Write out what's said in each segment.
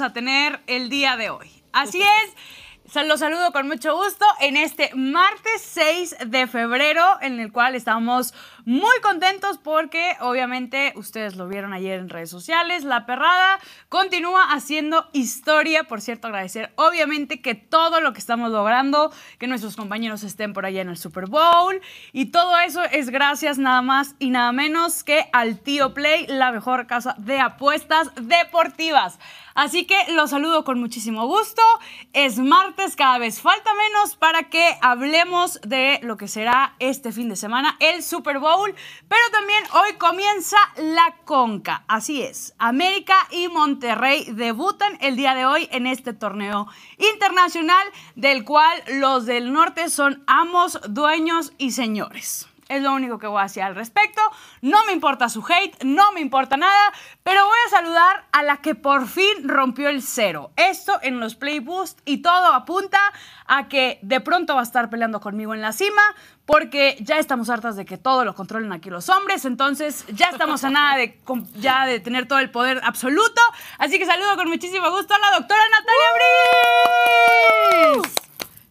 vamos a tener el día de hoy. Así es. Los saludo con mucho gusto en este martes 6 de febrero, en el cual estamos muy contentos porque obviamente ustedes lo vieron ayer en redes sociales. La perrada continúa haciendo historia. Por cierto, agradecer obviamente que todo lo que estamos logrando, que nuestros compañeros estén por allá en el Super Bowl. Y todo eso es gracias nada más y nada menos que al Tío Play, la mejor casa de apuestas deportivas. Así que los saludo con muchísimo gusto. Es martes, cada vez falta menos para que hablemos de lo que será este fin de semana, el Super Bowl. Pero también hoy comienza la Conca. Así es, América y Monterrey debutan el día de hoy en este torneo internacional del cual los del norte son amos, dueños y señores. Es lo único que voy a decir al respecto. No me importa su hate, no me importa nada, pero voy a saludar a la que por fin rompió el cero. Esto en los Play Boost y todo apunta a que de pronto va a estar peleando conmigo en la cima, porque ya estamos hartas de que todo lo controlen aquí los hombres, entonces ya estamos a nada de, ya de tener todo el poder absoluto. Así que saludo con muchísimo gusto a la doctora Natalia Briz.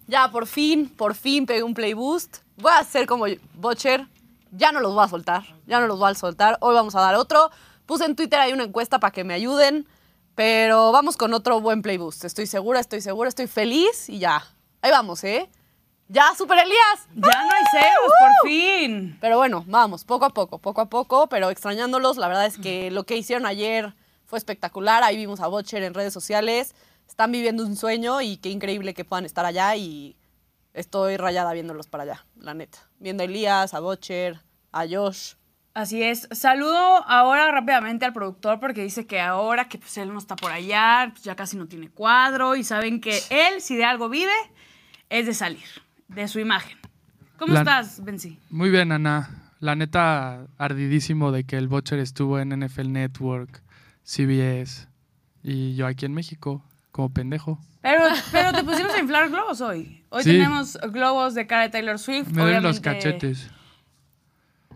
Ya, por fin, por fin pegué un Play Boost voy a hacer como Butcher, ya no los voy a soltar, ya no los voy a soltar, hoy vamos a dar otro. Puse en Twitter ahí una encuesta para que me ayuden, pero vamos con otro buen playboost. Estoy segura, estoy segura, estoy feliz y ya. Ahí vamos, ¿eh? Ya, Super Elías. Ya no hay ceros, por fin. Pero bueno, vamos, poco a poco, poco a poco, pero extrañándolos. La verdad es que lo que hicieron ayer fue espectacular. Ahí vimos a Butcher en redes sociales. Están viviendo un sueño y qué increíble que puedan estar allá y estoy rayada viéndolos para allá, la neta. Viendo a Elías, a Butcher, a Josh. Así es. Saludo ahora rápidamente al productor porque dice que ahora que pues, él no está por allá, pues, ya casi no tiene cuadro y saben que él, si de algo vive, es de salir, de su imagen. ¿Cómo estás, Benzi? Muy bien, Ana. La neta, ardidísimo de que el Butcher estuvo en NFL Network, CBS y yo aquí en México, como pendejo. Pero, pero te pusimos a inflar globos hoy. Hoy tenemos globos de cara de Taylor Swift. Me ven los cachetes.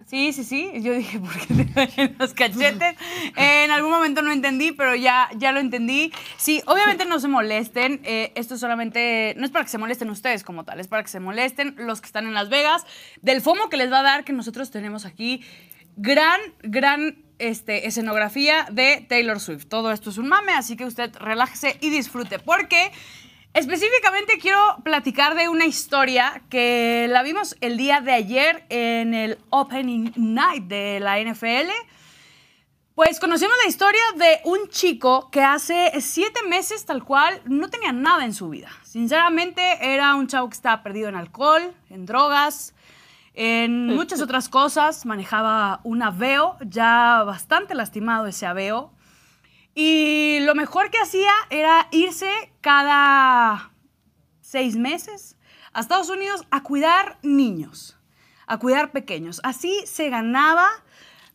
Sí, sí, sí. Yo dije, ¿por qué te ven los cachetes? en algún momento no entendí, pero ya, ya lo entendí. Sí, obviamente no se molesten. Eh, esto solamente, no es para que se molesten ustedes como tal, es para que se molesten los que están en Las Vegas. Del FOMO que les va a dar que nosotros tenemos aquí. Gran, gran este, escenografía de Taylor Swift. Todo esto es un mame, así que usted relájese y disfrute, porque específicamente quiero platicar de una historia que la vimos el día de ayer en el Opening Night de la NFL. Pues conocimos la historia de un chico que hace siete meses tal cual no tenía nada en su vida. Sinceramente era un chavo que estaba perdido en alcohol, en drogas, en muchas otras cosas manejaba un aveo, ya bastante lastimado ese aveo. Y lo mejor que hacía era irse cada seis meses a Estados Unidos a cuidar niños, a cuidar pequeños. Así se ganaba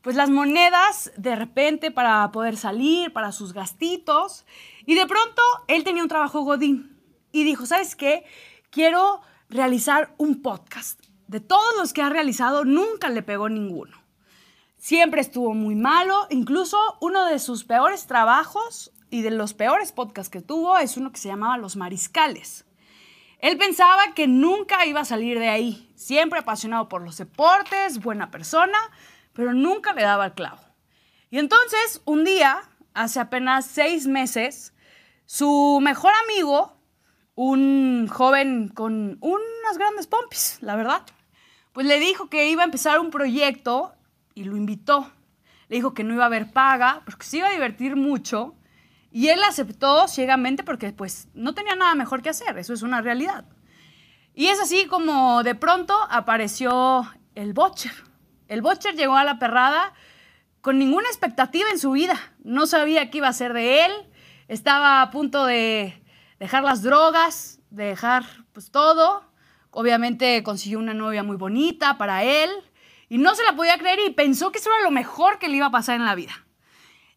pues las monedas de repente para poder salir, para sus gastitos. Y de pronto él tenía un trabajo godín y dijo, ¿sabes qué? Quiero realizar un podcast de todos los que ha realizado, nunca le pegó ninguno. Siempre estuvo muy malo, incluso uno de sus peores trabajos y de los peores podcasts que tuvo es uno que se llamaba Los Mariscales. Él pensaba que nunca iba a salir de ahí, siempre apasionado por los deportes, buena persona, pero nunca le daba el clavo. Y entonces, un día, hace apenas seis meses, su mejor amigo, un joven con unas grandes pompis, la verdad, pues le dijo que iba a empezar un proyecto y lo invitó. Le dijo que no iba a haber paga, porque se iba a divertir mucho. Y él aceptó ciegamente porque pues no tenía nada mejor que hacer, eso es una realidad. Y es así como de pronto apareció el Butcher. El Butcher llegó a la perrada con ninguna expectativa en su vida. No sabía qué iba a ser de él. Estaba a punto de dejar las drogas, de dejar pues todo. Obviamente consiguió una novia muy bonita para él y no se la podía creer y pensó que eso era lo mejor que le iba a pasar en la vida.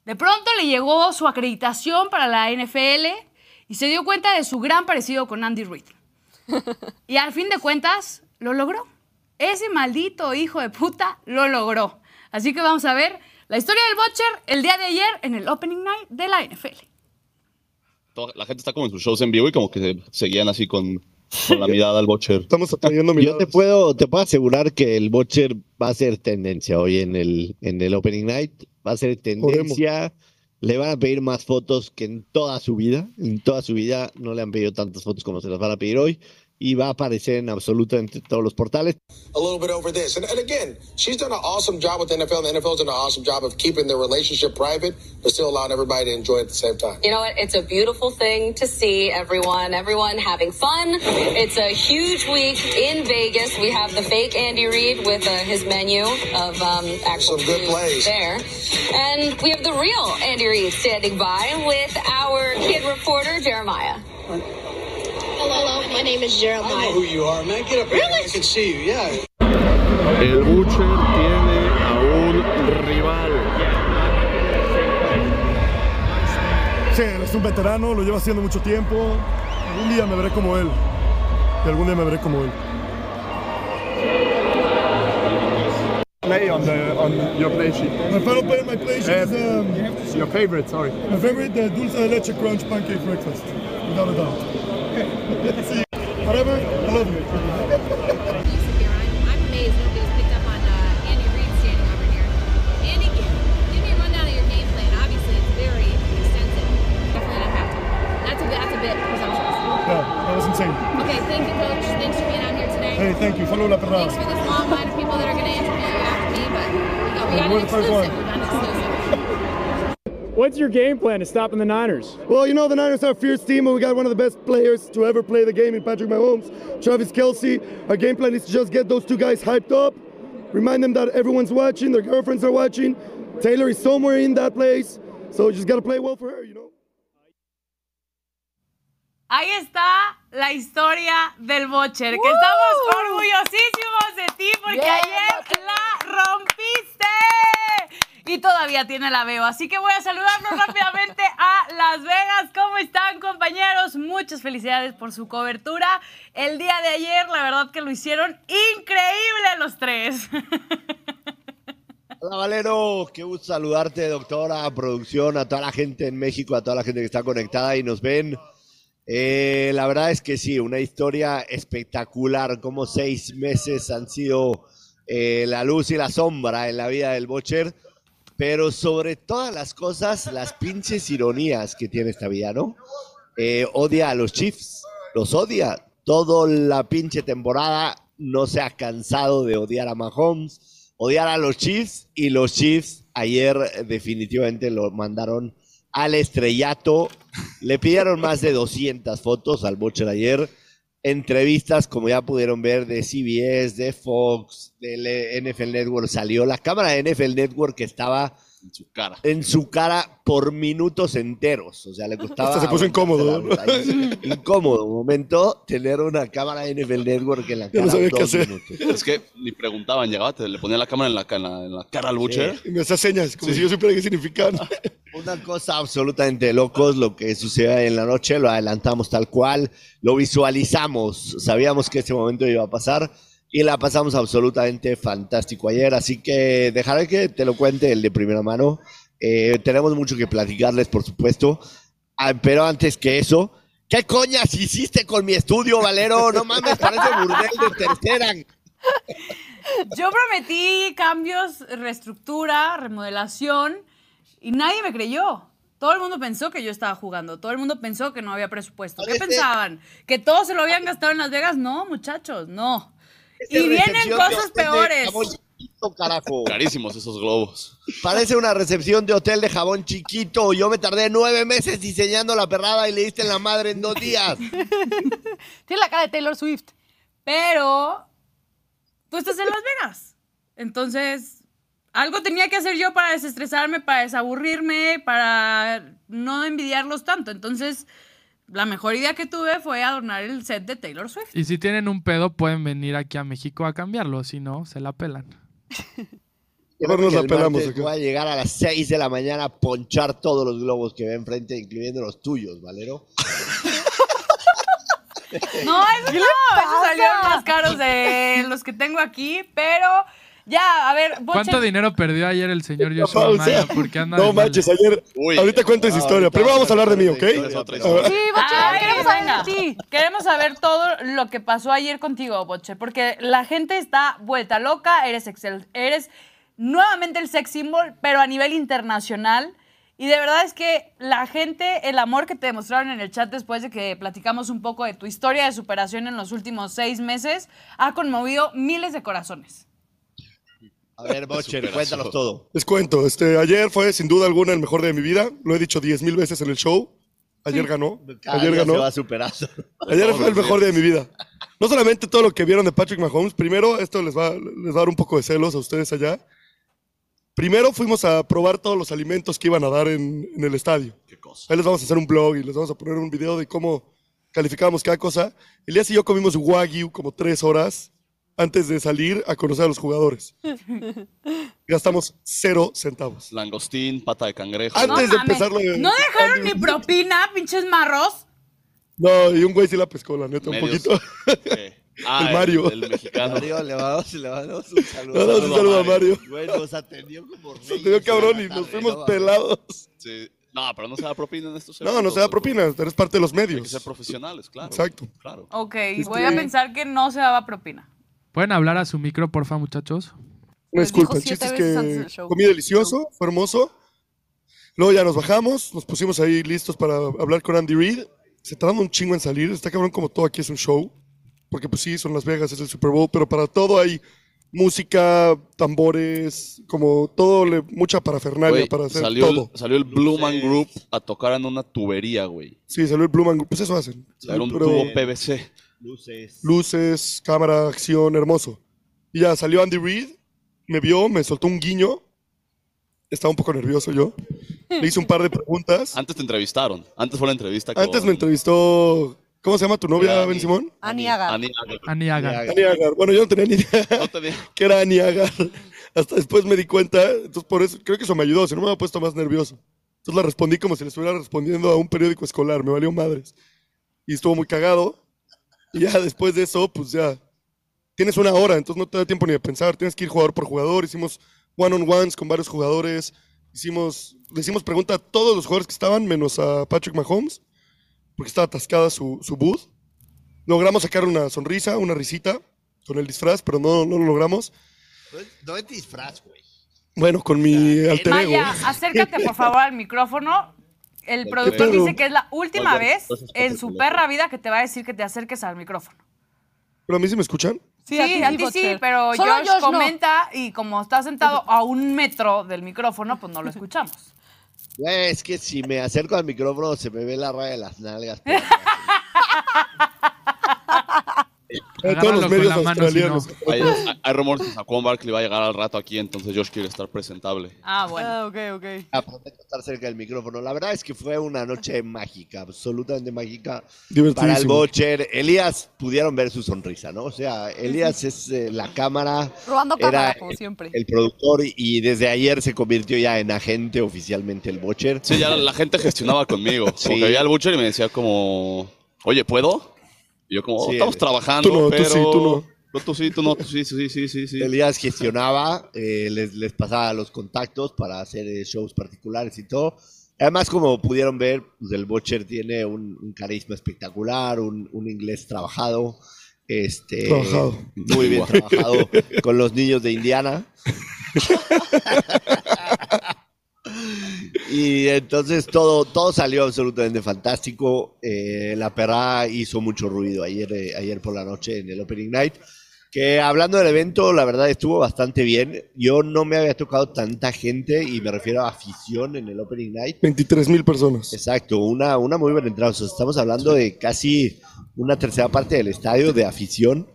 De pronto le llegó su acreditación para la NFL y se dio cuenta de su gran parecido con Andy Reid. Y al fin de cuentas, lo logró. Ese maldito hijo de puta lo logró. Así que vamos a ver la historia del Butcher el día de ayer en el Opening Night de la NFL. toda- la gente está como en sus shows en vivo y como que se seguían así con, con la mirada al Butcher. Estamos atrayendo Yo miradas. te puedo, te puedo asegurar que el Butcher va a ser tendencia hoy en el, en el Opening Night. Va a ser tendencia. Le van a pedir más fotos que en toda su vida. En toda su vida no le han pedido tantas fotos como se las van a pedir hoy. Y va a aparecer en absolutamente todos los portales. a little bit over this. And, and again, she's done an awesome job with the NFL. The NFL's done an awesome job of keeping their relationship private, but still allowing everybody to enjoy it at the same time. You know what? It's a beautiful thing to see everyone, everyone having fun. It's a huge week in Vegas. We have the fake Andy Reid with uh, his menu of um, actual Some good plays. there, and we have the real Andy Reid standing by with our kid reporter Jeremiah. Hello, my name is Jeremiah. I know who you are, man. Get up here. I can see you. Yeah. El Butcher tiene a un rival. Sí, él es un veterano, lo lleva haciendo mucho tiempo. Algún día me veré como él. Y algún día me veré como él. play on the on your play sheet? My final play on my play sheet is um, Your favorite, sorry. my favorite, the dulce de leche crunch pancake breakfast. Without a doubt. Whatever, I love you. What's your game plan to stopping the Niners? Well, you know, the Niners are a fierce team, and we got one of the best players to ever play the game in Patrick Mahomes, Travis Kelsey. Our game plan is to just get those two guys hyped up, remind them that everyone's watching, their girlfriends are watching. Taylor is somewhere in that place, so just got to play well for her, you know? Ahí está la historia del Bocher, que estamos orgullosísimos de ti porque Bien, ayer la rompiste. Y todavía tiene la veo. Así que voy a saludarnos rápidamente a Las Vegas. ¿Cómo están, compañeros? Muchas felicidades por su cobertura. El día de ayer, la verdad que lo hicieron increíble los tres. Hola Valero, qué gusto saludarte, doctora, producción, a toda la gente en México, a toda la gente que está conectada y nos ven. Eh, la verdad es que sí, una historia espectacular, como seis meses han sido eh, la luz y la sombra en la vida del Bocher, pero sobre todas las cosas, las pinches ironías que tiene esta vida, ¿no? Eh, odia a los Chiefs, los odia. Toda la pinche temporada no se ha cansado de odiar a Mahomes, odiar a los Chiefs y los Chiefs ayer definitivamente lo mandaron al estrellato. Le pidieron más de 200 fotos al Butcher ayer. Entrevistas, como ya pudieron ver, de CBS, de Fox, del NFL Network. Salió la cámara de NFL Network que estaba En su cara. en su cara por minutos enteros. O sea, le costaba. Hasta se puso incómodo. Incómodo momento tener una cámara de NFL Network en la cara. no sabía qué dos hacer. minutos. Es que ni preguntaban, llegaba, te- le ponía la cámara en la, en la, en la cara al Butcher. Y me hace señas, como si yo supiera qué significan. Una cosa absolutamente locos lo que sucedió en la noche, lo adelantamos tal cual, lo visualizamos, sabíamos que este momento iba a pasar y la pasamos absolutamente fantástico ayer, así que dejaré que te lo cuente el de primera mano. Eh, tenemos mucho que platicarles, por supuesto, Ah, pero antes que eso, ¿qué coñas hiciste con mi estudio, Valero? No mames, parece burdel de tercera. Yo prometí cambios, reestructura, remodelación y nadie me creyó. Todo el mundo pensó que yo estaba jugando. Todo el mundo pensó que no había presupuesto. ¿Qué pensaban? ¿Que todos se lo habían gastado en Las Vegas? No, muchachos, no. Y vienen cosas peores. jabón chiquito, carajo. Carísimos esos globos. Parece una recepción de hotel de jabón chiquito. Yo me tardé nueve meses diseñando la perrada y le diste en la madre en dos días. Tiene la cara de Taylor Swift. Pero tú estás en Las Vegas. Entonces, algo tenía que hacer yo para desestresarme, para desaburrirme, para no envidiarlos tanto. Entonces, la mejor idea que tuve fue adornar el set de Taylor Swift. Y si tienen un pedo, pueden venir aquí a México a cambiarlo. Si no, se la pelan. Mejor nos la El pelamos. Voy a llegar a las 6 de la mañana a ponchar todos los globos que ve enfrente, incluyendo los tuyos, Valero. No, eso no, esos salieron más caros de los que tengo aquí, pero Ya, a ver, Boche. ¿Cuánto dinero perdió ayer el señor Joshua pausa. Maya? Porque anda No mal. manches, ayer. Uy. ahorita cuento esa Ah, historia. ahorita Primero vamos a hablar de mí, ¿ok? Es otra Sí, Boche, Ay, queremos saber de ti. Queremos saber todo lo que pasó ayer contigo, Boche, porque la gente está vuelta loca, eres, excel- eres nuevamente el sex symbol, pero a nivel internacional. Y de verdad es que la gente, el amor que te demostraron en el chat después de que platicamos un poco de tu historia de superación en los últimos seis meses, ha conmovido miles de corazones. A ver, Bocher, cuéntanos todo. Les cuento, este, ayer fue sin duda alguna el mejor de mi vida. Lo he dicho diez mil veces en el show. Ayer ganó. Cada Ayer día se ganó. va superando. Ayer fue el mejor día de mi vida. No solamente todo lo que vieron de Patrick Mahomes, primero, esto les va, les va a dar un poco de celos a ustedes allá. Primero fuimos a probar todos los alimentos que iban a dar en, en el estadio. Qué cosa. Ahí les vamos a hacer un blog y les vamos a poner un video de cómo calificábamos cada cosa. Elías y yo comimos Wagyu como tres horas antes de salir a conocer a los jugadores. Gastamos cero centavos. Langostín, pata de cangrejo. Antes No de mames. empezar de- ¿No dejaron ni propina, pinches marros? No, y un güey sí la pescó, la neta, un Medios. poquito. Ah, El Mario. El, mexicano. Mario, le mandamos, le mandamos un saludo. Le mandamos un saludo a Mario. Güey, nos atendió como Se reyes te dio cabrón y nos fuimos no mames. pelados. Sí. No, pero no se da propina en estos No, no eventos, se da ¿no? propina, eres parte de los Hay que medios. ser profesionales, claro. Exacto. Claro. Ok, Este- voy a pensar que no se daba propina. ¿Pueden hablar a su micro, porfa, muchachos? Una Les disculpa, el chiste es que comí delicioso, fue hermoso. Luego ya nos bajamos, nos pusimos ahí listos para hablar con Andy Reid. Se tardan un chingo en salir, está cabrón como todo aquí es un show. Porque pues sí, son Las Vegas, es el Super Bowl, pero para todo hay música, tambores, como todo, le- mucha parafernalia Güey, para hacer salió, todo. el, salió el Blue Man Group a tocar en una tubería, güey. Sí, salió el Blue Man Group, pues eso hacen. Era un Pero tubo PVC. Luces. Luces, cámara, acción, hermoso. Y ya salió Andy Reid, me vio, me soltó un guiño. Estaba un poco nervioso yo. Le hice un par de preguntas. Antes te entrevistaron. Antes fue la entrevista con... Antes me entrevistó. ¿Cómo se llama tu novia, Ani. Ben Simón? Ani Agar. Ani Agar. Ani Agar. Ani Agar. Bueno, yo no tenía ni idea No tenía- que era Ani Agar. Hasta después me di cuenta. Entonces, por eso, creo que eso me ayudó. Si no me había puesto más nervioso. Entonces la respondí como si le estuviera respondiendo a un periódico escolar. Me valió madres. Y estuvo muy cagado. Y ya después de eso, pues ya. Tienes una hora, entonces no te da tiempo ni de pensar. Tienes que ir jugador por jugador. Hicimos one-on-ones con varios jugadores. Hicimos, le hicimos pregunta a todos los jugadores que estaban, menos a Patrick Mahomes, porque estaba atascada su, su booth. Logramos sacar una sonrisa, una risita con el disfraz, pero no, no lo logramos. No es- disfraz, güey. Bueno, con mi alter ego. Maya, acércate por favor al micrófono. El productor dice que es la última vez en su perra vida que te va a decir que te acerques al micrófono. Pero a mí sí me escuchan. Sí, a ti, sí, Bocher. pero Solo Josh, Josh no. comenta y como está sentado a un metro del micrófono, pues no lo escuchamos. Es que si me acerco al micrófono se me ve la raya de las nalgas. por acá. Agárralo todos los con medios la mano, australianos. si Hay, hay- hay rumores que Saquon Barkley va a llegar al rato aquí, entonces Josh quiere estar presentable. Ah, bueno. Ah, ok, ok. Aprende a estar cerca del micrófono. La verdad es que fue una noche mágica, absolutamente mágica. Para el Bocher, Elías pudieron ver su sonrisa, ¿no? O sea, Elías es eh, la cámara, Robando Era cámara, como siempre. el productor y, desde ayer se convirtió ya en agente oficialmente el Bocher. Sí, ya la, la gente gestionaba conmigo. Como Sí. que veía al Butcher y me decía como, oye, ¿puedo? Y yo como, Sí, estamos trabajando, Tú no, tú pero... sí, tú no. No, tú sí, tú no, tú sí, sí, sí, sí, sí. Elías gestionaba, eh, les, les pasaba los contactos para hacer eh, shows particulares y todo. Además, como pudieron ver, pues, el Butcher tiene un, un carisma espectacular, un, un inglés trabajado. Este, Trabajado. Muy bien trabajado con los niños de Indiana. Y entonces todo, todo salió absolutamente fantástico. Eh, la perra hizo mucho ruido ayer, eh, ayer por la noche en el Opening Night. Que hablando del evento, la verdad estuvo bastante bien. Yo no me había tocado tanta gente y me refiero a afición en el Opening Night. 23 mil personas. Exacto, una, una muy buena entrada. O sea, estamos hablando de casi una tercera parte del estadio de afición.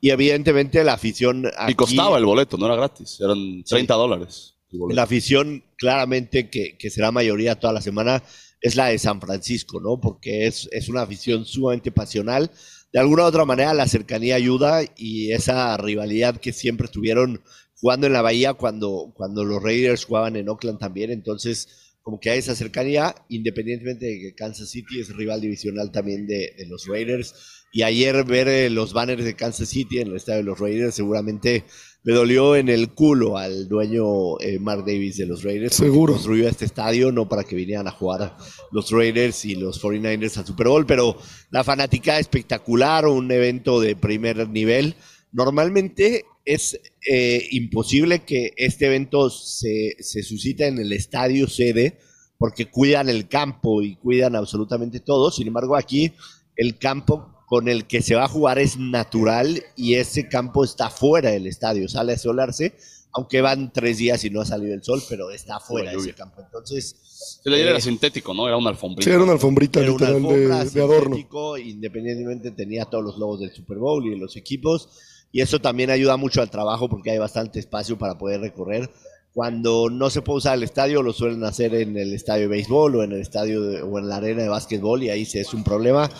Y evidentemente la afición. Y aquí- costaba el boleto, no era gratis, eran 30 dólares. La afición claramente que, que será mayoría toda la semana es la de San Francisco, ¿no? Porque es, es una afición sumamente pasional. De alguna u otra manera la cercanía ayuda y esa rivalidad que siempre estuvieron jugando en la Bahía cuando, cuando los Raiders jugaban en Oakland también. Entonces como que hay esa cercanía, independientemente de que Kansas City es rival divisional también de, de los Raiders. Y ayer ver eh, los banners de Kansas City en el estadio de los Raiders seguramente le dolió en el culo al dueño eh, Mark Davis de los Raiders. Seguro. Construyó este estadio no para que vinieran a jugar los Raiders y los 49ers al Super Bowl, pero la fanática espectacular, un evento de primer nivel. Normalmente es eh, imposible que este evento se, se suscite en el estadio sede porque cuidan el campo y cuidan absolutamente todo. Sin embargo, aquí el campo con el que se va a jugar es natural y ese campo está fuera del estadio, sale a solarse, aunque van tres días y no ha salido el sol, pero está fuera de ese campo. Entonces, Se le eh, era sintético, ¿no? Era una alfombrita. Sí, era una alfombrita era una literal de, alfombra de adorno. sintético, independientemente tenía todos los logos del Super Bowl y de los equipos. Y eso también ayuda mucho al trabajo porque hay bastante espacio para poder recorrer. Cuando no se puede usar el estadio, lo suelen hacer en el estadio de béisbol o en el estadio de- o en la arena de básquetbol y ahí sí es un problema.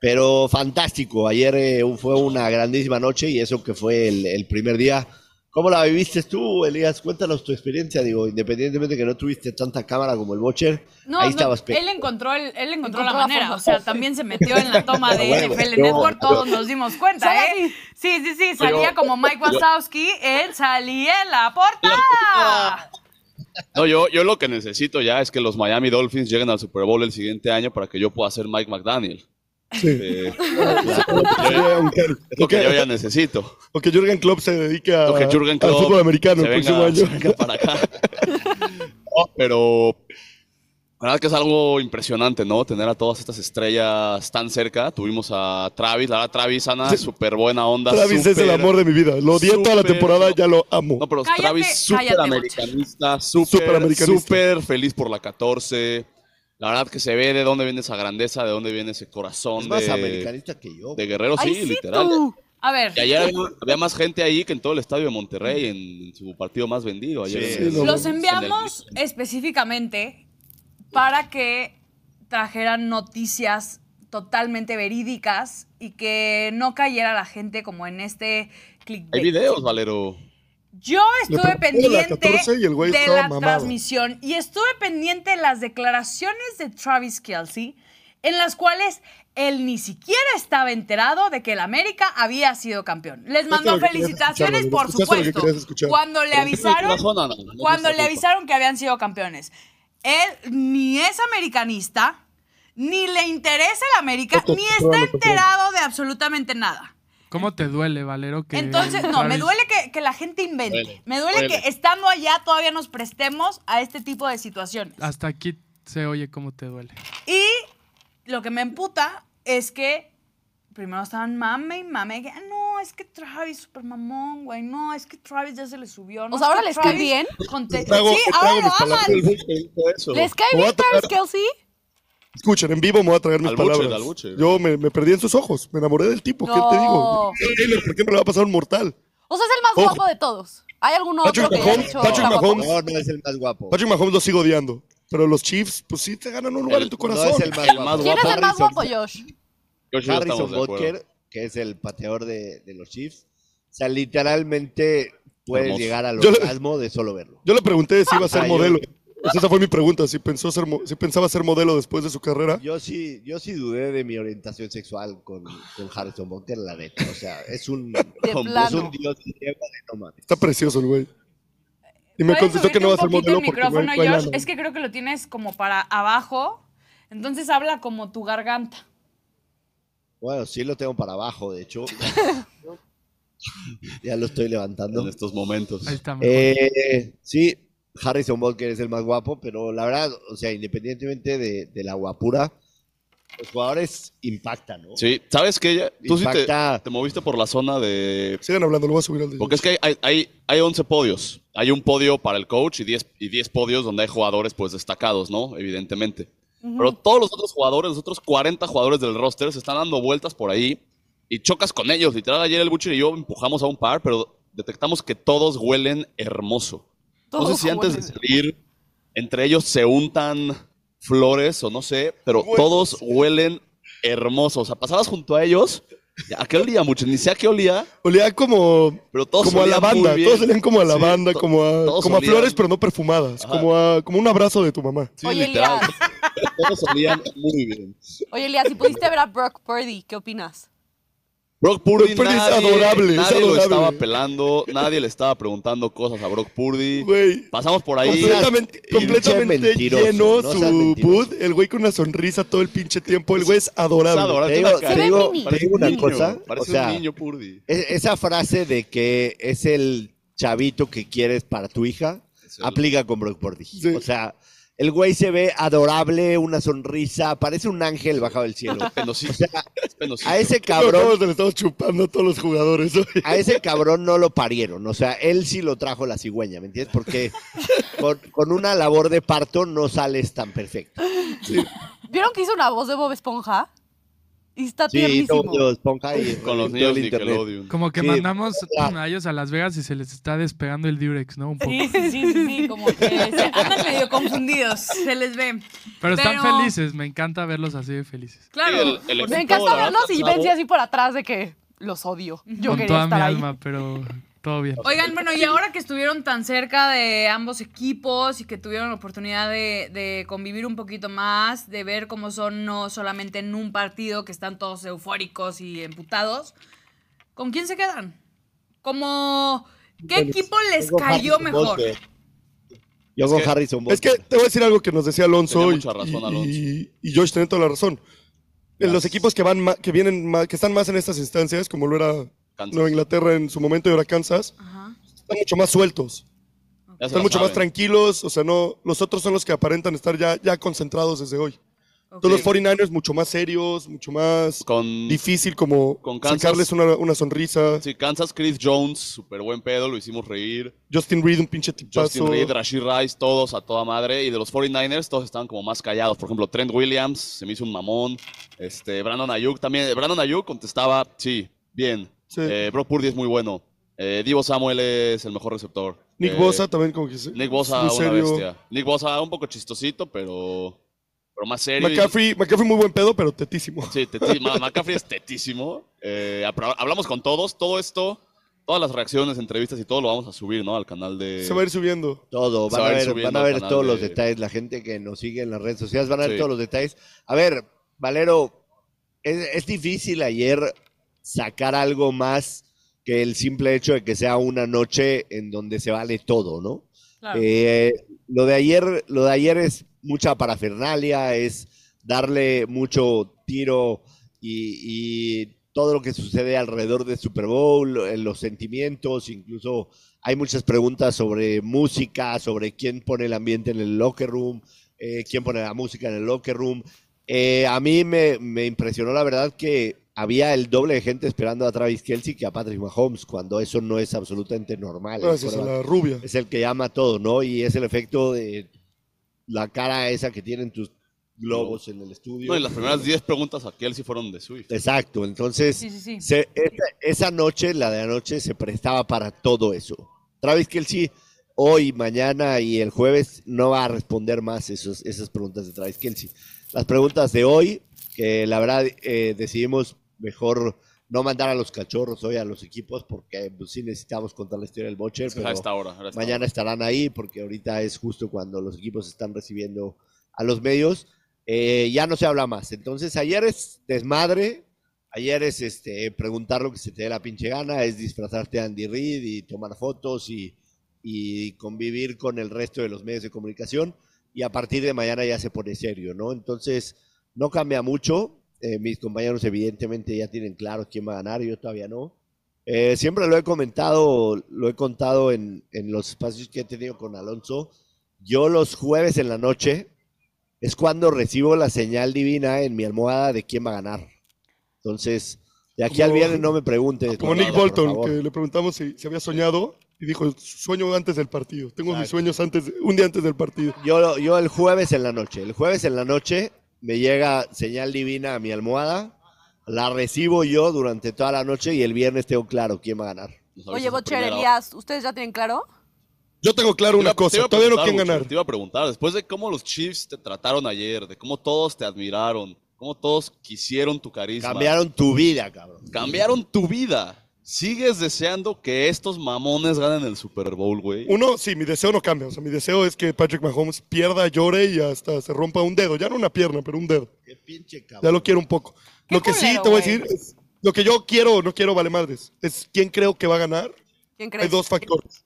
Pero fantástico, ayer eh, fue una grandísima noche y eso que fue el, el primer día. ¿Cómo la viviste tú, Elías? Cuéntanos tu experiencia, digo, independientemente que no tuviste tanta cámara como el Watcher, No, ahí no, estabas pe- él encontró, el- él encontró, Encontró la la manera, forma. o sea, también se metió en la toma de Bueno, NFL Network, todos nos dimos cuenta, ¿eh? Sí, sí, sí, salía como Mike Wazowski, él salía en la portada. No, yo, yo lo que necesito ya es que los Miami Dolphins lleguen al Super Bowl el siguiente año para que yo pueda ser Mike McDaniel. Sí. Eh, Sí, aunque- lo que yo ya necesito. o que Jürgen Klopp se dedique a, Lo que Jürgen al Klopp fútbol americano se el venga- próximo se año. venga para acá. No, pero la verdad que es algo impresionante, ¿no? Tener a todas estas estrellas tan cerca. Tuvimos a Travis, la verdad, Travis, Ana, Sí. súper buena onda. Travis es el amor de mi vida. Lo odié toda la temporada, ya lo amo. No, pero Cállate, Travis súper americanista. súper feliz por la 14. La verdad que se ve de dónde viene esa grandeza, de dónde viene ese corazón es más de, americanista que yo. de Guerrero, sí, Ay, sí, literal. tú. A ver, Y ayer había, había más gente ahí que en todo el estadio de Monterrey, en, su partido más vendido. Ayer Sí, en los en el- enviamos específicamente para que trajeran noticias totalmente verídicas y que no cayera la gente como en este clickbait. Hay videos, Valero. Yo estuve la pendiente 14 y el güey de la mamado. transmisión y estuve pendiente de las declaraciones de Travis Kelsey en las cuales él ni siquiera estaba enterado de que el América había sido campeón. Les mandó felicitaciones, por supuesto. Cuando le avisaron, cuando le avisaron que habían sido campeones. Él ni es americanista, ni le interesa el América, ni está enterado de absolutamente nada. ¿Cómo te duele, Valero? Que Entonces, no, me duele que, que la gente invente. Duele, me duele, duele. que estando allá todavía nos prestemos a este tipo de situaciones. Hasta aquí se oye cómo te duele. Y lo que me emputa es que primero estaban mame y mame. que, "Ah, no, es que Travis, super mamón, güey. No, es que Travis ya se le subió. No, O sea, ¿ahora les cae bien? conte- Te trago- sí, ahora lo aman. ¿Les cae bien Travis Kelsey? Escuchen, en vivo me voy a traer mis Al palabras. al. Yo me, me perdí en sus ojos. Me enamoré del tipo. ¿Qué te digo? Taylor, ¿Por qué me le va a pasar un mortal? O sea, es el más Ojo. guapo de todos. ¿Hay alguno otro Patrick que haya Mahomes- dicho Patrick? Mahomes. No, no es el más guapo. Patrick Mahomes lo sigo odiando. Pero los Chiefs, pues sí te ganan un lugar El- en tu No corazón. es el más El guapo. ¿Quién es el más guapo, Josh? No Harrison. Butker, que es el pateador de, de los Chiefs. O sea, literalmente puedes Hermoso. llegar al orgasmo de solo verlo. Yo le pregunté si iba a ser Ah, yo- modelo. Pues esa fue mi pregunta, si, pensó ser si pensaba ser modelo después de su carrera. Yo sí, yo sí dudé de mi orientación sexual con, con Harrison Butker, la neta. O sea, es un, De es un dios de no mames. Está precioso el güey. Y me ¿Puedes contestó que no va a ser modelo el porque no hay, micrófono, no Josh? Es que creo que lo tienes como para abajo. Entonces habla como tu garganta. Bueno, sí lo tengo para abajo, de hecho. ya lo estoy levantando. En estos momentos. Ahí está. Eh, sí, Harrison Butker es el más guapo, pero la verdad, o sea, independientemente de, de la guapura, los jugadores impactan, ¿no? Sí, ¿sabes qué? Tú sí te, moviste por la zona de... Sigan hablando, lo voy a subir al de Porque es que hay, hay, hay, hay 11 podios. Hay un podio para el coach y 10, y 10 podios donde hay jugadores pues destacados, ¿no? Evidentemente. Pero todos los otros jugadores, los otros 40 jugadores del roster se están dando vueltas por ahí y chocas con ellos. Literal, ayer el Butcher y yo empujamos a un par, pero detectamos que todos huelen hermoso. No sé si antes de salir, entre ellos se untan flores o no sé, pero todos huelen hermoso. O sea, pasabas junto a ellos ¿A qué olía mucho? Ni sé a qué olía, Olía como, pero todos como a lavanda. Todos olían como a Sí, lavanda, to- como a, como a flores, pero no perfumadas. Ajá. Como, a, como un abrazo de tu mamá. Sí, Oye, literal. Todos olían muy bien. Oye, Elías, si pudiste ver a Brock Purdy, ¿qué opinas? Brock Purdy, Brock Purdy es nadie, adorable, es nadie lo adorable. estaba pelando, nadie le estaba preguntando cosas a Brock Purdy. Pasamos por ahí. Completamente, lleno no su boot. El güey con una sonrisa todo el pinche tiempo. El güey es adorable. Es adorable, Te digo, te digo- te una niño, cosa. Parece o sea, un niño Purdy. es- esa frase de que es el chavito que quieres para tu hija Es el- aplica con Brock Purdy. Sí. O sea, el güey se ve adorable, una sonrisa, parece un ángel bajado del cielo. Penosito. O sea, a ese Cabrón. le estamos chupando a todos los jugadores. a ese cabrón no lo parieron. O sea, él sí lo trajo la cigüeña, ¿me entiendes? Porque con, con una labor de parto no sales tan perfecto. ¿Vieron que hizo una voz de Bob Esponja? Y está Sí, Con los niños. Nickelodeon. Como que Sí. mandamos a ellos a Las Vegas y se les está despegando el Durex, ¿no? Un poco. Sí, sí, sí, sí, sí, como que se andan medio confundidos, se les ve. Pero están Pero- felices, me encanta verlos así de felices. Claro. El- el Me encanta verlos y Benzi así por atrás de que los odio. Yo Con quería toda mi ahí. alma, pero todo bien. Oigan, bueno, y ahora que estuvieron tan cerca de ambos equipos y que tuvieron la oportunidad de, de convivir un poquito más, de ver cómo son no solamente en un partido que están todos eufóricos y emputados, ¿con quién se quedan? Como, ¿qué equipo les cayó mejor? Yo Es con que- Harrison Es que te voy a decir algo que nos decía Alonso. Mucha razón, y, Alonso. y- y Josh tiene toda la razón. En los equipos que van que vienen que están más en estas instancias, como lo era Kansas. Nueva Inglaterra en su momento y ahora Kansas, Ajá. están mucho más sueltos. Están mucho más saben. tranquilos, o sea, no, los otros son los que aparentan estar ya, ya concentrados desde hoy. ok. Todos los 49ers mucho más serios, mucho más Con, difícil como Con Kansas- sacarles una, una sonrisa. sí, Kansas, Chris Jones, súper buen pedo, lo hicimos reír. Justin Reed, un pinche tipazo. Justin Reed, Rashid Rice, todos a toda madre. Y de los 49ers, todos estaban como más callados. Por ejemplo, Trent Williams, se me hizo un mamón. Este, Brandon Ayuk también. Brandon Ayuk contestaba, sí, bien. Sí. Eh, Brock Purdy es muy bueno. Eh, Divo Samuel es el mejor receptor. Nick Eh, Bosa también como que se- Nick Bosa, una serio. bestia. Nick Bosa, un poco chistosito, pero, pero más serio. y- McCaffrey, McCaffrey muy buen pedo, pero tetísimo. Sí, Ma- McCaffrey es tetísimo. Eh, hablamos con todos. Todo esto, todas las reacciones, entrevistas y todo lo vamos a subir, ¿no? Al canal de... Se va a ir subiendo. Todo, van va a ver, van a todos los de- detalles, la gente que nos sigue en las redes sociales van a ver Sí. todos los detalles. A ver, Valero, es, es difícil ayer sacar algo más que el simple hecho de que sea una noche en donde se vale todo, ¿no? Claro. Eh, lo de ayer, lo de ayer es mucha parafernalia, es darle mucho tiro y, y todo lo que sucede alrededor del Super Bowl, eh, los sentimientos, incluso hay muchas preguntas sobre música, sobre quién pone el ambiente en el locker room, eh, quién pone la música en el locker room. Eh, a mí me, me impresionó la verdad que había el doble de gente esperando a Travis Kelsey que a Patrick Mahomes, cuando eso no es absolutamente normal. Gracias a la rubia. es el que llama todo, ¿no? Y es el efecto de la cara esa que tienen tus globos en el estudio. No, y las primeras 10 preguntas a Kelsey fueron de Swift. Exacto, entonces Sí, sí, sí. se- esa, esa noche, la de anoche, se prestaba para todo eso. Travis Kelsey, hoy, mañana y el jueves no va a responder más esos, esas preguntas de Travis Kelsey. Las preguntas de hoy, que la verdad eh, decidimos mejor no mandar a los cachorros hoy a los equipos porque pues, sí necesitamos contar la historia del Bocher. Pero a esta hora. a esta mañana hora. estarán ahí porque ahorita es justo cuando los equipos están recibiendo a los medios. Eh, ya no se habla más. Entonces, ayer es desmadre. Ayer es este, preguntar lo que se te dé la pinche gana, es disfrazarte a Andy Reid y tomar fotos y, y convivir con el resto de los medios de comunicación. Y a partir de mañana ya se pone serio, ¿no? Entonces, no cambia mucho. Eh, mis compañeros evidentemente ya tienen claro quién va a ganar, yo todavía no. Eh, siempre lo he comentado, lo he contado en, en los espacios que he tenido con Alonso. Yo los jueves en la noche es cuando recibo la señal divina en mi almohada de quién va a ganar. Entonces, de aquí al Como- viernes no me pregunte. Como Nick Bolton, que le preguntamos si, si había soñado y dijo, sueño antes del partido. Tengo mis sueños antes, un día antes del partido. Yo, yo el jueves en la noche, el jueves en la noche me llega señal divina a mi almohada, la recibo yo durante toda la noche y el viernes tengo claro quién va a ganar. Nos Oye, Bocher. Elías, ¿ustedes ya tienen claro? Yo tengo claro una cosa, todavía no Bocher, ganar. Te iba a preguntar, después de cómo los Chiefs te trataron ayer, de cómo todos te admiraron, cómo todos quisieron tu carisma. Cambiaron tu vida, cabrón. Cambiaron tu vida. Sigues deseando que estos mamones ganen el Super Bowl, güey. Uno, sí, mi deseo no cambia. O sea, mi deseo es que Patrick Mahomes pierda, llore y hasta se rompa un dedo. Ya no una pierna, pero un dedo. Qué pinche cabrón. Ya lo quiero un poco. Lo que sí te voy a güey. decir es, lo que yo quiero o no quiero vale madres. Es quién creo que va a ganar. ¿Quién Hay crees? dos factores.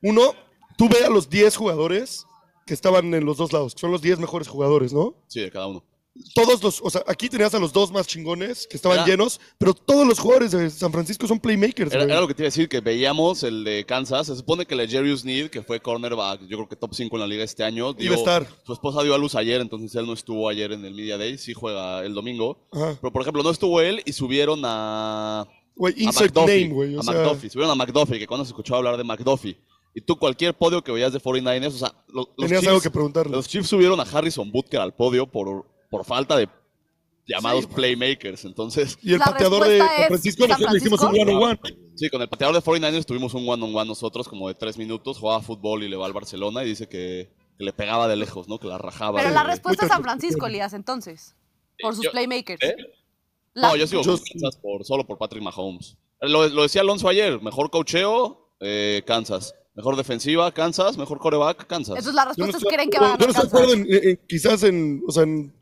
Uno, tú ve a los 10 jugadores que estaban en los dos lados, que son los 10 mejores jugadores, ¿no? Sí, de cada uno. Todos los, o sea, aquí tenías a los dos más chingones que estaban Era- llenos, pero todos los jugadores de San Francisco son playmakers, Era, era lo que te iba a decir, que veíamos el de Kansas. Se supone que el de Jerry Sneed, que fue cornerback, yo creo que top 5 en la liga este año, dio- Iba a estar. su esposa dio a luz ayer, entonces él no estuvo ayer en el Media Day, sí juega el domingo. Ajá. Pero, por ejemplo, no estuvo él y subieron a... Güey, a insert McDuffie, name, güey. A sea, McDuffie. Subieron a McDuffie, que cuando se escuchaba hablar de McDuffie. Y tú cualquier podio que veías de 49ers, o sea, lo- los, Tenías Chiefs, algo que preguntarle. los Chiefs subieron a Harrison Butker al podio por, por falta de llamados playmakers. Entonces, y el pateador de respuesta Francisco, San nosotros le hicimos un Francisco. one-on-one. sí, con el pateador de 49ers tuvimos un one-on-one nosotros como de tres minutos. Jugaba fútbol y le va al Barcelona y dice que, que le pegaba de lejos, ¿no? Que la rajaba. Pero de- la respuesta es San Francisco, Elías, entonces. Por sus Yo- playmakers. ¿Eh? La- No, yo sigo Yo- con Kansas por, solo por Patrick Mahomes. Lo, lo decía Alonso ayer, mejor coacheo, eh, Kansas. Mejor defensiva, Kansas. Mejor coreback, Kansas. Entonces la Yo no respuesta es creen que van a yo no estoy de ganar acuerdo en, en- quizás en, o sea, en,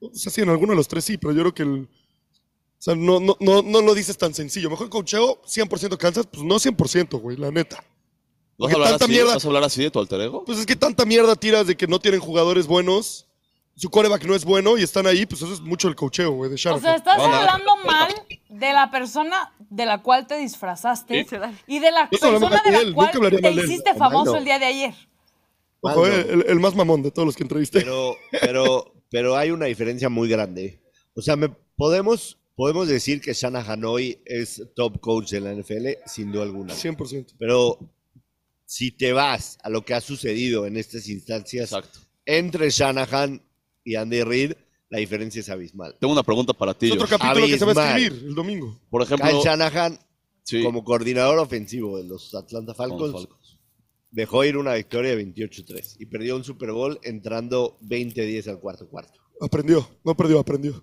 no sé si en alguno de los tres sí, pero yo creo que el, o sea, no, no, no, no lo dices tan sencillo. Mejor coacheo, 100% Kansas, pues no 100%, güey, la neta. ¿Vas, a hablar tanta así, mierda- ¿Vas a hablar así de tu alter ego? Pues es que tanta mierda tiras de que no tienen jugadores buenos, su coreback no es bueno y están ahí, pues eso es mucho el coacheo, güey, de O Shanahan. sea, estás No, no. hablando mal de la persona de la cual te disfrazaste Sí. y de la persona de de él, la cual te hiciste famoso el día de ayer. Ojo, eh, el, el más mamón de todos los que entrevisté. Pero, pero, pero hay una diferencia muy grande. O sea, me, podemos, podemos decir que Shanahan hoy es top coach de la NFL, sin duda alguna. 100%. Pero si te vas a lo que ha sucedido en estas instancias Exacto. entre Shanahan y Andy Reid, la diferencia es abismal. Tengo una pregunta para ti. Es otro capítulo que se va a escribir el domingo. Por Kyle ejemplo, Shanahan, sí, como coordinador ofensivo de los Atlanta los Falcons. Dejó ir una victoria de 28-3 y perdió un Super Bowl entrando 20-10 al cuarto cuarto. Aprendió, no perdió, aprendió.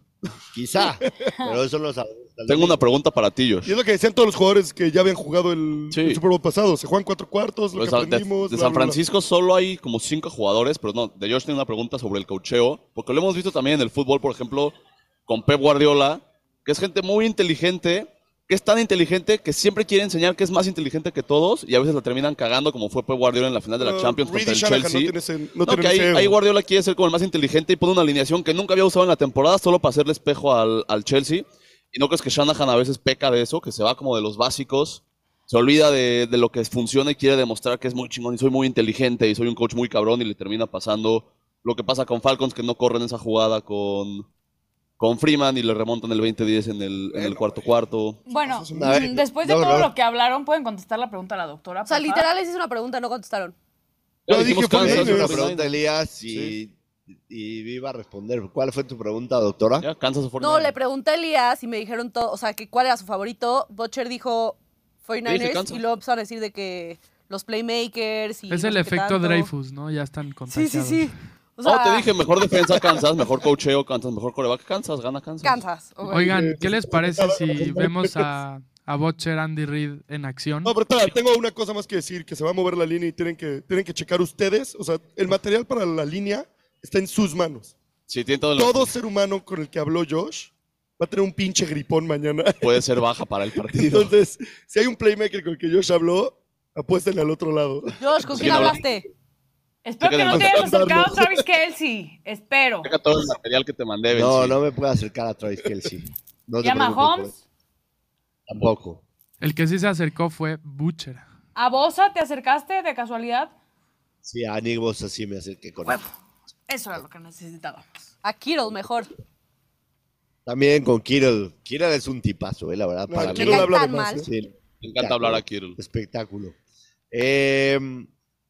Quizá, pero eso no sabemos. Tengo una pregunta para ti, Josh. Y es lo que decían todos los jugadores que ya habían jugado el, Sí. el Super Bowl pasado. Se juegan cuatro cuartos, lo Pues, que de- aprendimos. de, bla, San bla, bla. Francisco solo hay como cinco jugadores, pero no, de Josh tiene una pregunta sobre el cocheo, porque lo hemos visto también en el fútbol, por ejemplo, con Pep Guardiola, que es gente muy inteligente, que es tan inteligente que siempre quiere enseñar que es más inteligente que todos y a veces la terminan cagando como fue Pep Guardiola en la final de la No, Champions Reid contra el Shanahan Chelsea. No, tienen ese- no No, tienen que ahí Guardiola quiere ser como el más inteligente y pone una alineación que nunca había usado en la temporada solo para hacerle espejo al, al Chelsea. Y no crees que Shanahan a veces peca de eso, que se va como de los básicos, se olvida de, de lo que funciona y quiere demostrar que es muy chingón y soy muy inteligente y soy un coach muy cabrón y le termina pasando lo que pasa con Falcons, que no corren esa jugada con, con Freeman y le remontan el 20-10 en el, en el cuarto cuarto. Bueno, mm, después de no, todo no. lo que hablaron, ¿pueden contestar la pregunta a la doctora? O sea, literal les hice una pregunta, no contestaron. Yo dijimos dije Kansas, Hice una 49ers. pregunta, 49ers. Elías, y, y iba a responder. ¿Cuál fue tu pregunta, doctora? Ya, Kansas o No, 49ers. le pregunté a Elías y me dijeron todo, o sea, que cuál era su favorito. Butcher dijo Yo dije 49ers Kansas. y luego empezaron a decir de que los playmakers y Es el no sé qué efecto tanto. Dreyfus, ¿no? Ya están Sí, contagiados. sí, O No, sea, te dije mejor defensa Kansas, mejor coacheo Kansas, mejor coreback Kansas, gana Kansas. Kansas. ok. Oigan, ¿qué les parece si vemos a, a Butcher Andy Reid en acción? No, pero espera, tengo una cosa más que decir, que se va a mover la línea y tienen que, tienen que checar ustedes. O sea, el material para la línea está en sus manos. Sí, tiene todo el- Todo ser humano con el que habló Josh va a tener un pinche gripón mañana. puede ser baja para el partido. Entonces, si hay un playmaker con el que Josh habló, apuéstenle al otro lado. Josh, ¿con quién hablaste? Espero que no te hayas acercado a Travis Kelsey. Espero. Checa todo el material que te mandé, No, no me puedo acercar a Travis Kelsey. No ¿Y a Mahomes? Tampoco. El que sí se acercó fue Butcher. ¿A Bosa te acercaste de casualidad? Sí, a Nick Bosa sí me acerqué con él. Eso era lo que necesitábamos. A Kittle, mejor. También con Kittle. Kittle es un tipazo, eh, la verdad. No, para mí. habla tan mal. ¿eh? Sí, Me encanta hablar a Kittle. Espectáculo. Eh,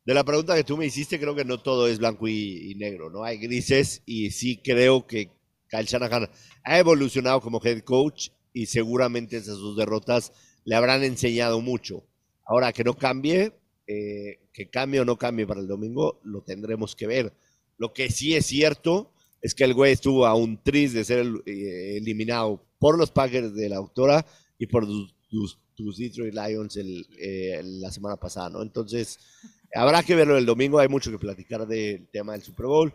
de la pregunta que tú me hiciste, creo que no todo es blanco y, y negro, ¿no? Hay grises y sí creo que Kyle Shanahan ha evolucionado como head coach y seguramente esas dos derrotas le habrán enseñado mucho. Ahora, que no cambie, eh, que cambie o no cambie para el domingo, lo tendremos que ver. Lo que sí es cierto es que el güey estuvo a un tris de ser eh, eliminado por los Packers de la doctora y por tus- tus Detroit Lions el, eh, la semana pasada, ¿no? Entonces, habrá que verlo el domingo, hay mucho que platicar del tema del Super Bowl,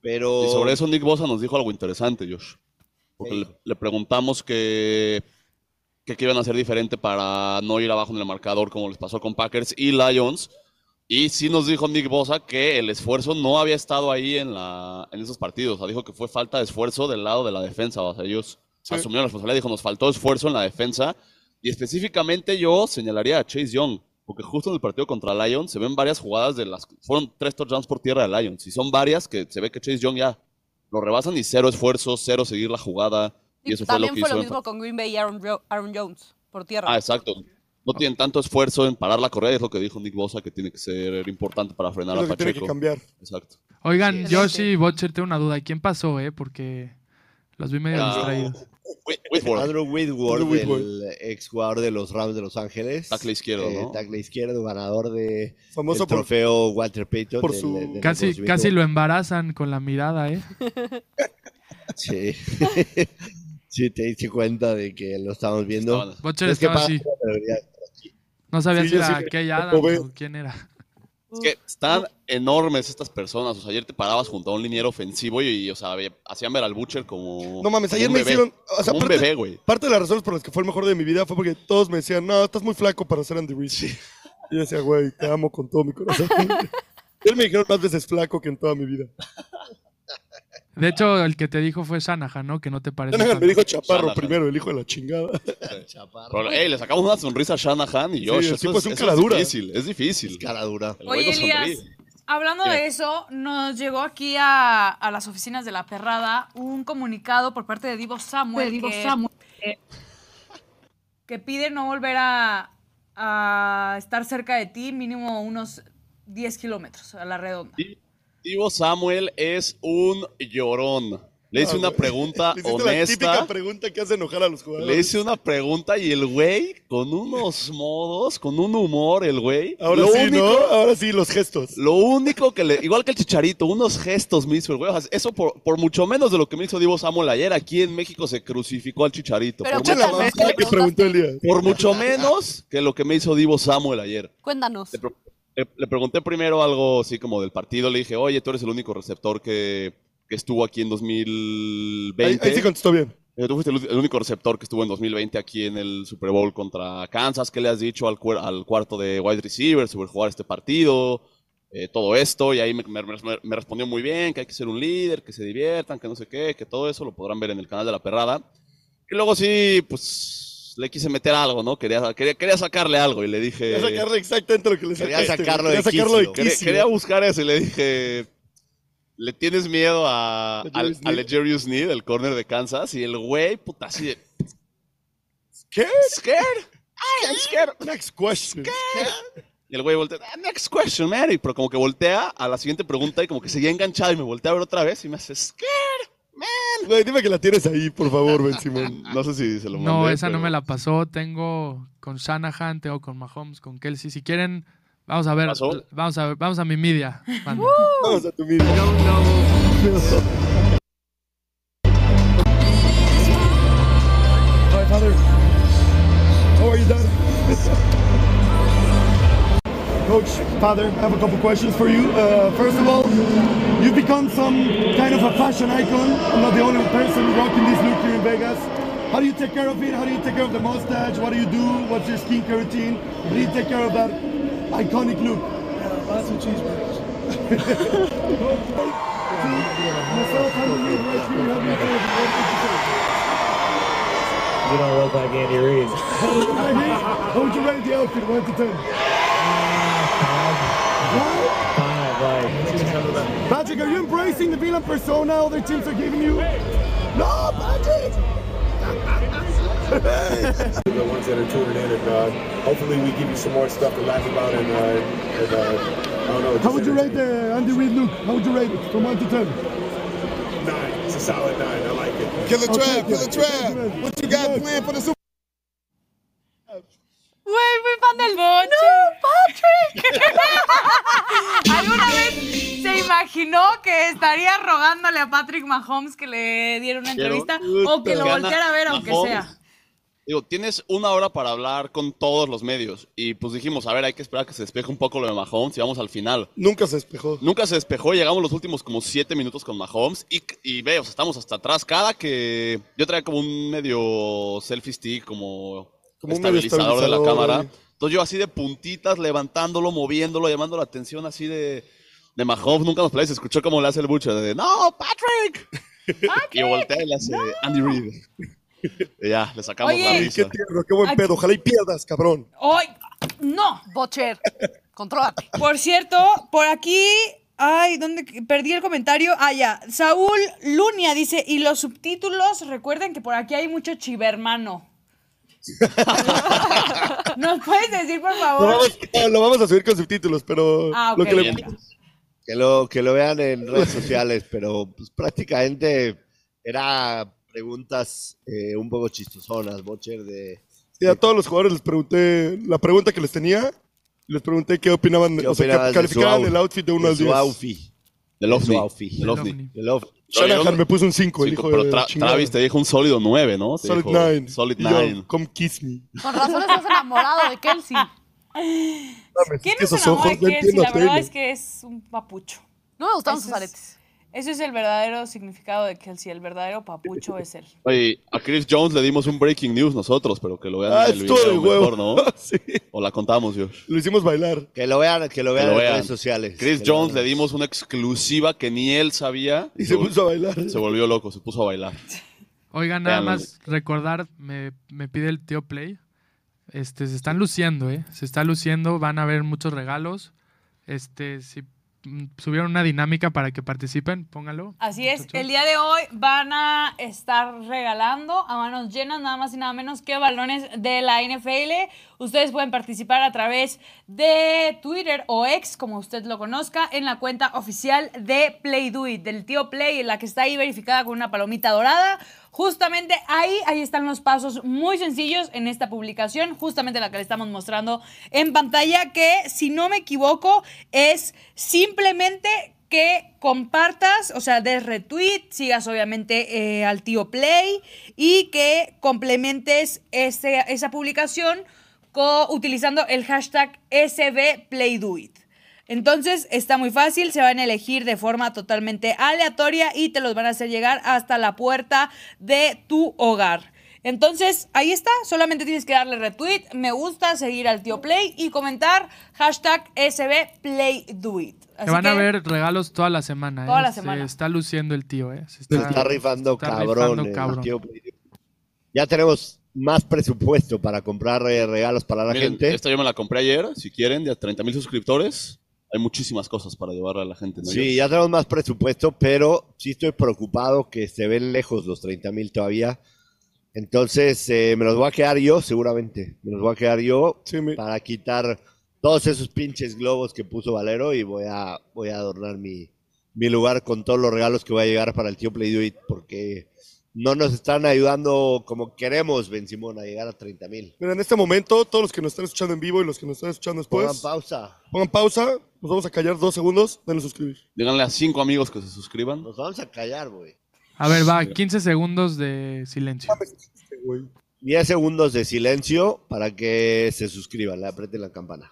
pero... Y sobre eso Nick Bosa nos dijo algo interesante, Josh. Porque le, le preguntamos que, que qué iban a hacer diferente para no ir abajo en el marcador como les pasó con Packers y Lions. Y sí nos dijo Nick Bosa que el esfuerzo no había estado ahí en, la, en esos partidos. O sea, dijo que fue falta de esfuerzo del lado de la defensa. O sea, ellos asumieron la responsabilidad. Dijo, nos faltó esfuerzo en la defensa. Y específicamente yo señalaría a Chase Young. Porque justo en el partido contra Lions se ven varias jugadas de las... Fueron tres touchdowns por tierra de Lions. Y son varias que se ve que Chase Young ya lo rebasan y cero esfuerzo, cero seguir la jugada. Y Y eso fue lo también que fue hizo. lo en- mismo con Green Bay y Aaron, Jo- Aaron Jones por tierra. Ah, exacto. No tienen tanto esfuerzo en parar la correa, es lo que dijo Nick Bosa, que tiene que ser importante para frenar Es a lo que tiene Pacheco. que cambiar. Exacto. Oigan, Sí. Josh y Butcher, tengo una duda. ¿Quién pasó, eh? Porque los vi medio Ah, distraídos. Whitworth, Andrew Whitworth, Andrew Whitworth. el ex jugador de los Rams de Los Ángeles. Tackle izquierdo, Eh, ¿no? tackle izquierdo, ganador de Famoso el por trofeo Walter Payton. por del- su- del Casi, casi lo embarazan con la mirada, ¿eh? Sí. sí, te diste cuenta de que lo estamos viendo. Es que. No sabía Sí, si era sí- Kay como Adams o quién era. Es que están enormes estas personas. O sea, ayer te parabas junto a un liniero ofensivo y, y, o sea, hacían ver al Butcher como. No mames, ayer un me bebé. hicieron. O sea, como un parte, bebé, güey. parte de las razones por las que fue el mejor de mi vida fue porque todos me decían, no, estás muy flaco para ser Andy Reid. Y yo decía, güey, te amo con todo mi corazón. Él me dijeron más veces flaco que en toda mi vida. De hecho, el que te dijo fue Shanahan, ¿no? Que no te parece. Shanahan me dijo chaparro Shanahan. primero, el hijo de la chingada. Pero, ey, le sacamos una sonrisa a Shanahan y Josh. el eso tipo es un cara dura. difícil, es difícil. Cara dura. El Oye. Elías, hablando ¿Qué? de eso, nos llegó aquí a, a las oficinas de la perrada un comunicado por parte de Divo Samuel, que, que pide no volver a, a estar cerca de ti, mínimo unos 10 kilómetros a la redonda. Divo Samuel es un llorón. Le hice Ah, una güey. pregunta Le hiciste La típica honesta. pregunta que hace enojar a los jugadores. Le hice una pregunta y el güey, con unos modos, con un humor, el güey. Ahora lo sí, único, ¿no? Ahora sí, los gestos. Lo único que le. Igual que el chicharito, unos gestos me hizo el güey. O sea, eso por, por mucho menos de lo que me hizo Divo Samuel ayer. Aquí en México se crucificó al chicharito. Pero por, mucho, ¿qué le mamá que preguntó Elías. por mucho menos que lo que me hizo Divo Samuel ayer. Cuéntanos. Le- le pregunté primero algo así como del partido. Le dije, oye, tú eres el único receptor que, que estuvo aquí en 2020. Ahí, ahí sí contestó bien. Eh, Tú fuiste el, el único receptor que estuvo en 2020 aquí en el Super Bowl contra Kansas. ¿Qué le has dicho al, cuarto de wide receiver sobre jugar este partido? Eh, todo esto. Y ahí me- me respondió muy bien que hay que ser un líder, que se diviertan, que no sé qué, que todo eso lo podrán ver en el canal de la perrada. Y luego sí, pues le quise meter algo, ¿no? Quería, quería, quería sacarle algo y le dije... Quería sacarle exactamente lo que le Quería sacaste, sacarlo de Quería sacarlo de quicio. Quería, buscar eso y le dije, ¿le tienes miedo a, ¿Legarius al- a Sneed? Legarius Sneed, el corner de Kansas? Y el güey, puta, así de... ¿Qué? ¿Scared? I am scared. Next question. Y el güey voltea, "Ah, next question, Mary. Pero como que voltea a la siguiente pregunta y como que seguía enganchado y me voltea a ver otra vez y me hace, scared, man. Güey, dime que la tienes ahí, por favor, Ben Simón. No sé si se lo mandé. No, esa no me la pasó. Tengo con Shanahan, tengo con Mahomes, con Kelsey. Si quieren, vamos a ver. ¿Pasó? Vamos a ver, vamos a mi media. Vamos a tu father. How are you, Dad? Coach, father, I have a couple questions for you. Uh, first of all, you've become some kind of a fashion icon. I'm not the only person rocking this look here in Vegas. How do you take care of it? How do you take care of the mustache? What do you do? What's your skincare routine? How do you take care of that iconic look? lots of cheeseburgers. Myself, I'm right here. Have you don't look like Andy Reid. How would you rate the outfit, 1 to 10? Five. Patrick, are you embracing the villain persona other teams are giving you? No, Patrick! The ones that are tuning in, and uh, hopefully we give you some more stuff to laugh about. And, uh, and uh, I don't know. How would you rate the Andy Reid look? How would you rate it from 1 to 10? Nine. It's a solid nine. I like it. Killer Trav, Killer Trav, what you got planned for the Super que estaría rogándole a Patrick Mahomes que le diera una Quiero- entrevista o que lo volteara a ver aunque sea? Digo, tienes una hora para hablar con todos los medios. Y pues dijimos, a ver, hay que esperar a que se despeje un poco lo de Mahomes y vamos al final. Nunca se despejó. Nunca se despejó, llegamos los últimos como siete minutos con Mahomes y, y ve, o sea, estamos hasta atrás. Cada que yo traía como un medio selfie stick, como, Como un medio estabilizador de la cámara. Entonces yo así de puntitas, levantándolo, moviéndolo, llamando la atención así de, de Mahomes. Nunca nos play, se escuchó como le hace el bucho de ¡No, Patrick! y voltea y le hace Andy Reid. ya, le sacamos Oye. la Ay, risa. qué tierno, qué buen Aquí- pedo. Ojalá y pierdas, cabrón. ¡Ay! ¡No! Bocher, contrólate. Por cierto, por aquí. Ay, ¿dónde? Perdí el comentario. Ah, ya. Saúl Lunia dice: Y los subtítulos, recuerden que por aquí hay mucho chivermano. ¿Nos puedes decir, por Lo favor? vamos, no, lo vamos a subir con subtítulos, pero Ah, lo ok. que le-. Que lo, que lo vean en redes sociales, pero pues, prácticamente era preguntas eh, un poco chistosonas, Bocher, de sí, a todos los jugadores les pregunté la pregunta que les tenía. Les pregunté qué opinaban, qué o sea, que de su calificaban el outfit de 1 de al su 10. outfit, Del de su outfit, Del ovni. del outfit. Shanahan me puso un 5, Sí, el hijo pero de Tra- chingada. Travis te dijo un sólido 9, ¿no? Te Solid dijo 9. Solid Y yo, 9. Come kiss me. Con razón estás enamorado de Kelsey. ¿Quién es esos enamora ojos de no Kelsey? entiendo La verdad es que es un papucho. No me gustaban Eso sus es- aretes. Eso es el verdadero significado de Kelsey. El verdadero papucho es él. Oye, a Chris Jones le dimos un breaking news nosotros, pero que lo vean Ah, en el video huevo. mejor, ¿no? sí. O la contamos, yo. Lo hicimos bailar. Que lo vean, que lo vean lo en redes sociales. Chris Que Jones le dimos una exclusiva que ni él sabía. Y se puso a bailar. Se volvió loco, se puso a bailar. Oigan, nada más recordar, me, me pide el tío Play. Este, se están luciendo, ¿eh? Se está luciendo, van a haber muchos regalos. Este, si mm, subieron una dinámica para que participen, póngalo. Así es, muchachos. el día de hoy van a estar regalando a manos llenas nada más y nada menos que balones de la NFL. Ustedes pueden participar a través de Twitter o X, como usted lo conozca, en la cuenta oficial de Play Do It, del tío Play, la que está ahí verificada con una palomita dorada. Justamente ahí, ahí están los pasos muy sencillos en esta publicación, justamente la que le estamos mostrando en pantalla, que si no me equivoco es simplemente que compartas, o sea, des retweet, sigas obviamente eh, al tío Play y que complementes esa publicación co- utilizando el hashtag SBPlayDoIt. Entonces está muy fácil, se van a elegir de forma totalmente aleatoria y te los van a hacer llegar hasta la puerta de tu hogar. Entonces, ahí está, solamente tienes que darle retweet, me gusta, seguir al tío Play y comentar hashtag SBPlayDoIt. Que Así van a que- ver regalos toda la semana, Toda ¿eh? la Se semana. está luciendo el tío, ¿eh? Se Se está rifando está cabrón. rifando cabrón. tío Play. Ya tenemos más presupuesto para comprar eh, regalos para la Miren, gente. esta yo me la compré ayer, si quieren, de a 30 mil suscriptores. Hay muchísimas cosas para llevarle a la gente. ¿no? Sí, ya tenemos más presupuesto, pero sí estoy preocupado que se ven lejos los 30 mil todavía. Entonces, eh, me los voy a quedar yo, seguramente. Me los voy a quedar yo para quitar todos esos pinches globos que puso Valero y voy a, voy a adornar mi, mi lugar con todos los regalos que voy a llegar para el tío Play Do It, porque no nos están ayudando como queremos, Ben Simón, a llegar a 30 mil. Mira, en este momento, todos los que nos están escuchando en vivo y los que nos están escuchando después, Pongan pausa. pongan pausa, nos vamos a callar dos segundos, denle suscribir. Díganle a cinco amigos que se suscriban. Nos vamos a callar, güey. A ver, va, 15 segundos de silencio. 10 segundos de silencio para que se suscriban, le aprieten la campana.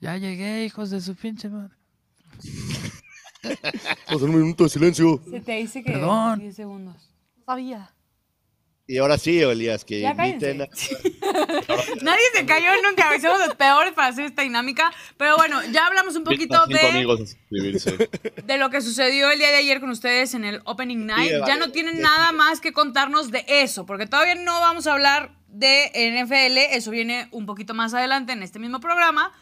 Ya llegué, hijos de su pinche madre. Vamos a un minuto de silencio. Se te dice que Perdón. 10 segundos. No sabía. Y ahora sí, Elías, que Ya inviten a... Nadie se cayó nunca, somos los peores para hacer esta dinámica. Pero bueno, ya hablamos un poquito de, de lo que sucedió el día de ayer con ustedes en el Opening Night. Sí, ya no tienen nada más que contarnos de eso, porque todavía no vamos a hablar de NFL. Eso viene un poquito más adelante en este mismo programa.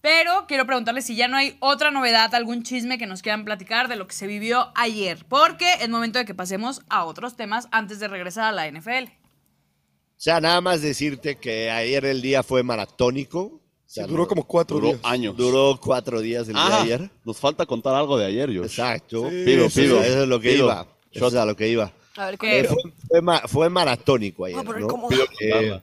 Pero quiero preguntarles si ya no hay otra novedad, algún chisme que nos quieran platicar de lo que se vivió ayer. Porque es momento de que pasemos a otros temas antes de regresar a la NFL. O sea, nada más decirte que ayer el día fue maratónico. O sea, Sí, duró como cuatro Duró días. años. Duró cuatro días el día Ah, de ayer. nos falta contar algo de ayer, yo. Exacto. Sí, Pido, sí, pido. Eso es lo que pido. iba. Eso es a lo que iba. A ver, ¿Qué? Eh, fue, fue ma- fue maratónico ayer, Ah, pero ¿no? ¿cómo? Eh,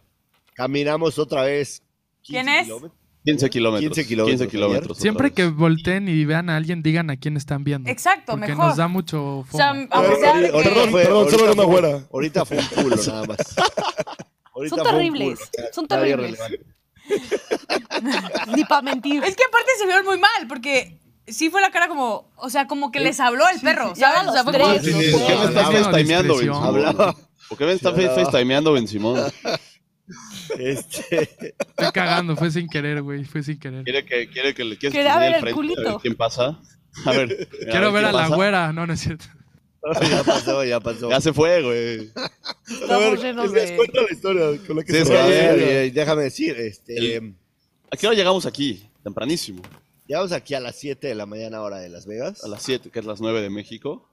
caminamos otra vez. 15 ¿Quién es? kilómetros. 15 kilómetros. 15 kilómetros 15 kilómetros. Siempre que volteen y vean a alguien, digan a quién están viendo. Exacto, porque mejor. nos da mucho O fomo. sea, aunque sea de que- Ahorita fue- Perdón, solo una fue- güera. Ahorita fue un culo nada más. Ahorita Son terribles, culo. son terribles. Ni para mentir. Es que aparte se vieron muy mal, porque sí fue la cara como, o sea, como que les habló el perro, ¿sabes? O sea, los fue como- ¿Por qué me Hablaba facetimeando, Ben. Simón? Hablaba. ¿Por qué me hablaba. facetimeando, Ben Simón? Este, Estoy cagando, fue sin querer, güey, fue sin querer. ¿Quiere que, quiere que le quieres poner ver el frente? A ver culito. quién pasa. A ver. Quiero ver a la pasa. güera. No, no es cierto. ya pasó, ya pasó. Ya se fue, güey. A ver, Estamos llenos de... cuenta la historia con la que Sí, se a ver, eh, déjame decir, este, ¿A qué hora llegamos aquí? Tempranísimo. llegamos aquí a las 7 de la mañana hora de Las Vegas A las 7, que es las 9 de México.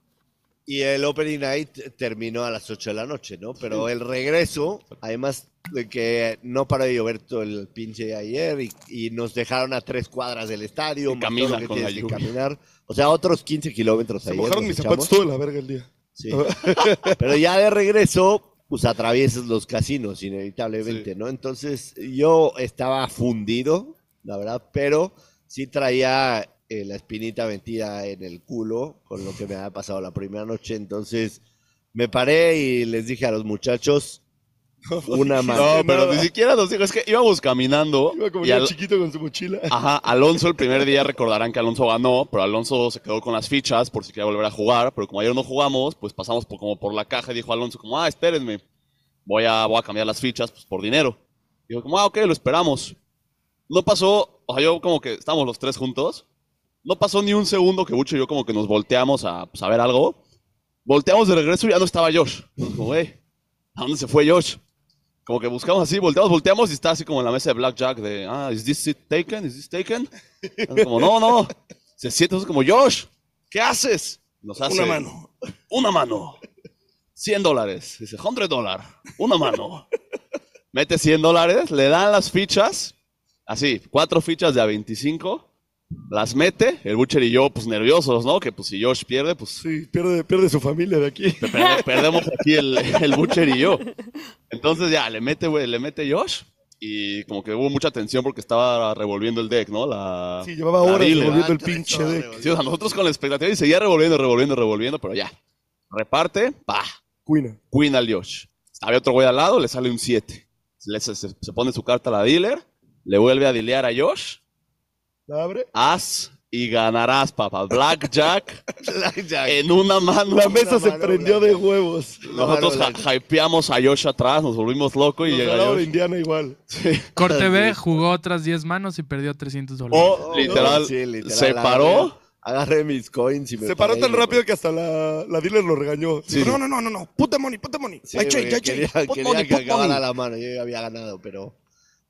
Y el opening night terminó a las 8 de la noche, ¿no? Pero el regreso, además de que no paró de llover todo el pinche de ayer y, y nos dejaron a tres cuadras del estadio, Y más todo camina lo que con la tienes que lluvia. caminar, o sea, otros 15 kilómetros Se ayer mojaron mis echamos. zapatos todo la verga el día. Sí. Pero ya de regreso, pues atraviesas los casinos, inevitablemente, ¿no? Entonces yo estaba fundido, la verdad, pero sí traía eh, la espinita metida en el culo con lo que me había pasado la primera noche. Entonces me paré y les dije a los muchachos, una mano. No, pero ni siquiera nos dijo. Es que íbamos caminando. Iba como y al- chiquito con su mochila. Ajá, Alonso el primer día recordarán que Alonso ganó, pero Alonso se quedó con las fichas por si quería volver a jugar, pero como ayer no jugamos, pues pasamos por, como por la caja y dijo Alonso como, ah, espérenme, voy a, voy a cambiar las fichas pues, por dinero. Dijo como, ah, ok, lo esperamos. No pasó, o sea, yo como que estábamos los tres juntos, no pasó ni un segundo que Bucho y yo como que nos volteamos a, pues, a ver algo. Volteamos de regreso y ya no estaba Josh. Como, "Ey, ¿a dónde se fue Josh? Como que buscamos así, volteamos, volteamos y está así como en la mesa de Blackjack de, ah, ¿is this seat taken? ¿Is this taken? Como, no, no. Se siente como, Josh, ¿qué haces? Nos hace Una mano. Una mano. 100 dólares. Dice, 100 dólares. Una mano. Mete 100 dólares, le dan las fichas, así, cuatro fichas de a 25, las mete, el Butcher y yo, pues nerviosos, ¿no? Que pues si Josh pierde, pues Sí, pierde, pierde su familia de aquí. Perde- perdemos aquí el, el Butcher y yo. Entonces ya, le mete, güey, le mete Josh. Y como que hubo mucha tensión porque estaba revolviendo el deck, ¿no? La, Sí, llevaba horas revolviendo el Levanta pinche deck. Sí, o sea, nosotros con la expectativa y seguía revolviendo, revolviendo, revolviendo, pero ya. Reparte, pa, Cuina. Queen al Josh. Había otro güey al lado, le sale un 7. Le- Se, se- se pone su carta a la dealer, le vuelve a dilear a Josh, ¿La abre? as y ganarás, papá. Blackjack Blackjack. en una mano. La mesa se mano prendió de huevos. Nosotros ja- hypeamos a Josh atrás, nos volvimos locos y llega Indiana igual. Corte B jugó otras 10 manos y perdió 300 dólares. O No, literal, sí, literal, se paró. agarré- mis coins y me Se paró tan rápido que hasta la, la dealer lo regañó. Sí. No, no, no, no, no. Puta money, puta money. Sí, Hay change, hay change. quería, Put quería money, que put acabara money. la mano, yo ya había ganado, pero,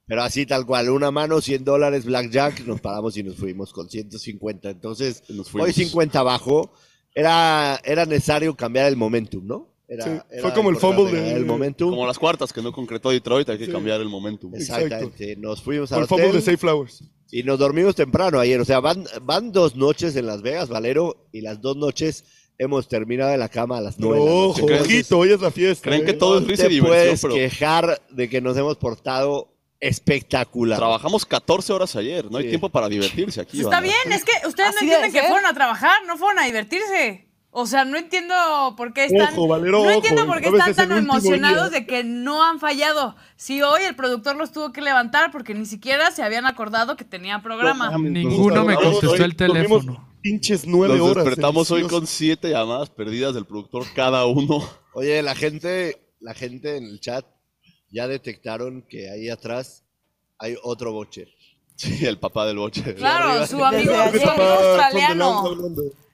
pero así tal cual, una mano, 100 dólares, blackjack, nos paramos y nos fuimos con 150, entonces hoy 50 abajo, era, era necesario cambiar el momentum, ¿no? Era, Sí, era fue como el fumble de- cambiar el momentum, Como las cuartas que no concretó Detroit, hay que Sí. cambiar el momentum. exactamente, nos fuimos al el fumble de Safe Flowers. y nos dormimos temprano ayer, o sea, van, van dos noches en Las Vegas, Valero, y las dos noches hemos terminado en la cama a las Pero 9 de la noche. ojo, ¿Creen- ojito, hoy es la fiesta. creen eh. que todo es No risa y diversión, puedes pero quejar de que nos hemos portado espectacular. trabajamos 14 horas ayer, no hay Sí. tiempo para divertirse aquí. Está banda. bien, es que ustedes no entienden que fueron a trabajar, no fueron a divertirse. O sea, no entiendo por qué están. Ojo, Valero, no ojo, entiendo por qué están tan emocionados día. de que no han fallado. Si hoy el productor los tuvo que levantar porque ni siquiera se habían acordado que tenían programa. Ninguno me contestó hoy- el teléfono. Pinches nueve Nos horas. despertamos hoy con siete llamadas perdidas del productor cada uno. Oye, la gente, la gente en el chat ya detectaron que ahí atrás hay otro Bocher. Sí, el papá del boche. Claro, su amigo, su amigo australiano,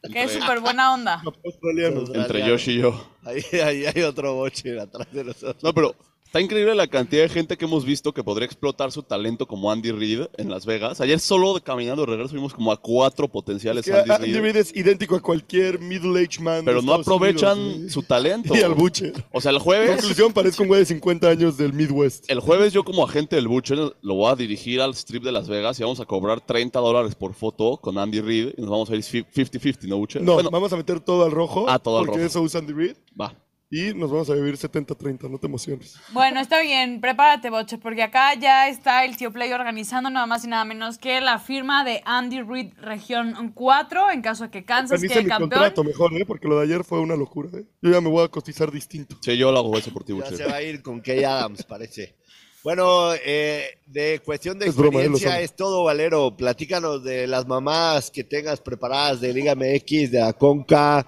que es súper buena onda. Australiano. Entre Josh y yo. Ahí, ahí hay otro Bocher atrás de nosotros. No, pero está increíble la cantidad de gente que hemos visto que podría explotar su talento como Andy Reid en Las Vegas. Ayer solo caminando de regreso vimos como a cuatro potenciales Es que Andy Andy Reid, Reid es idéntico a cualquier middle-aged man. pero no Estados aprovechan Unidos, su talento. Y al Butcher. O sea, el jueves, Conclusión, parezco un güey de 50 años del Midwest. el jueves yo como agente del Butcher lo voy a dirigir al strip de Las Vegas y vamos a cobrar 30 dólares por foto con Andy Reid y nos vamos a ir 50-50, ¿no, Butcher? No, Bueno, vamos a meter todo al rojo. Ah, todo al porque rojo. eso usa Andy Reid. va. Y nos vamos a vivir 70-30, no te emociones. Bueno, está bien, prepárate, Boche, porque acá ya está el Tío Play organizando nada más y nada menos que la firma de Andy Reid Región 4 en caso de que Kansas quede mi campeón. contrato mejor, ¿eh? Porque lo de ayer fue una locura, ¿eh? Yo ya me voy a cotizar distinto. Sí, yo lo hago eso por ti, Ya Butcher. se va a ir con Kay Adams, parece. Bueno, eh, de cuestión de Es broma, eh, experiencia sabe. es todo, Valero. Platícanos de las mamás que tengas preparadas de Liga MX, de la Conca,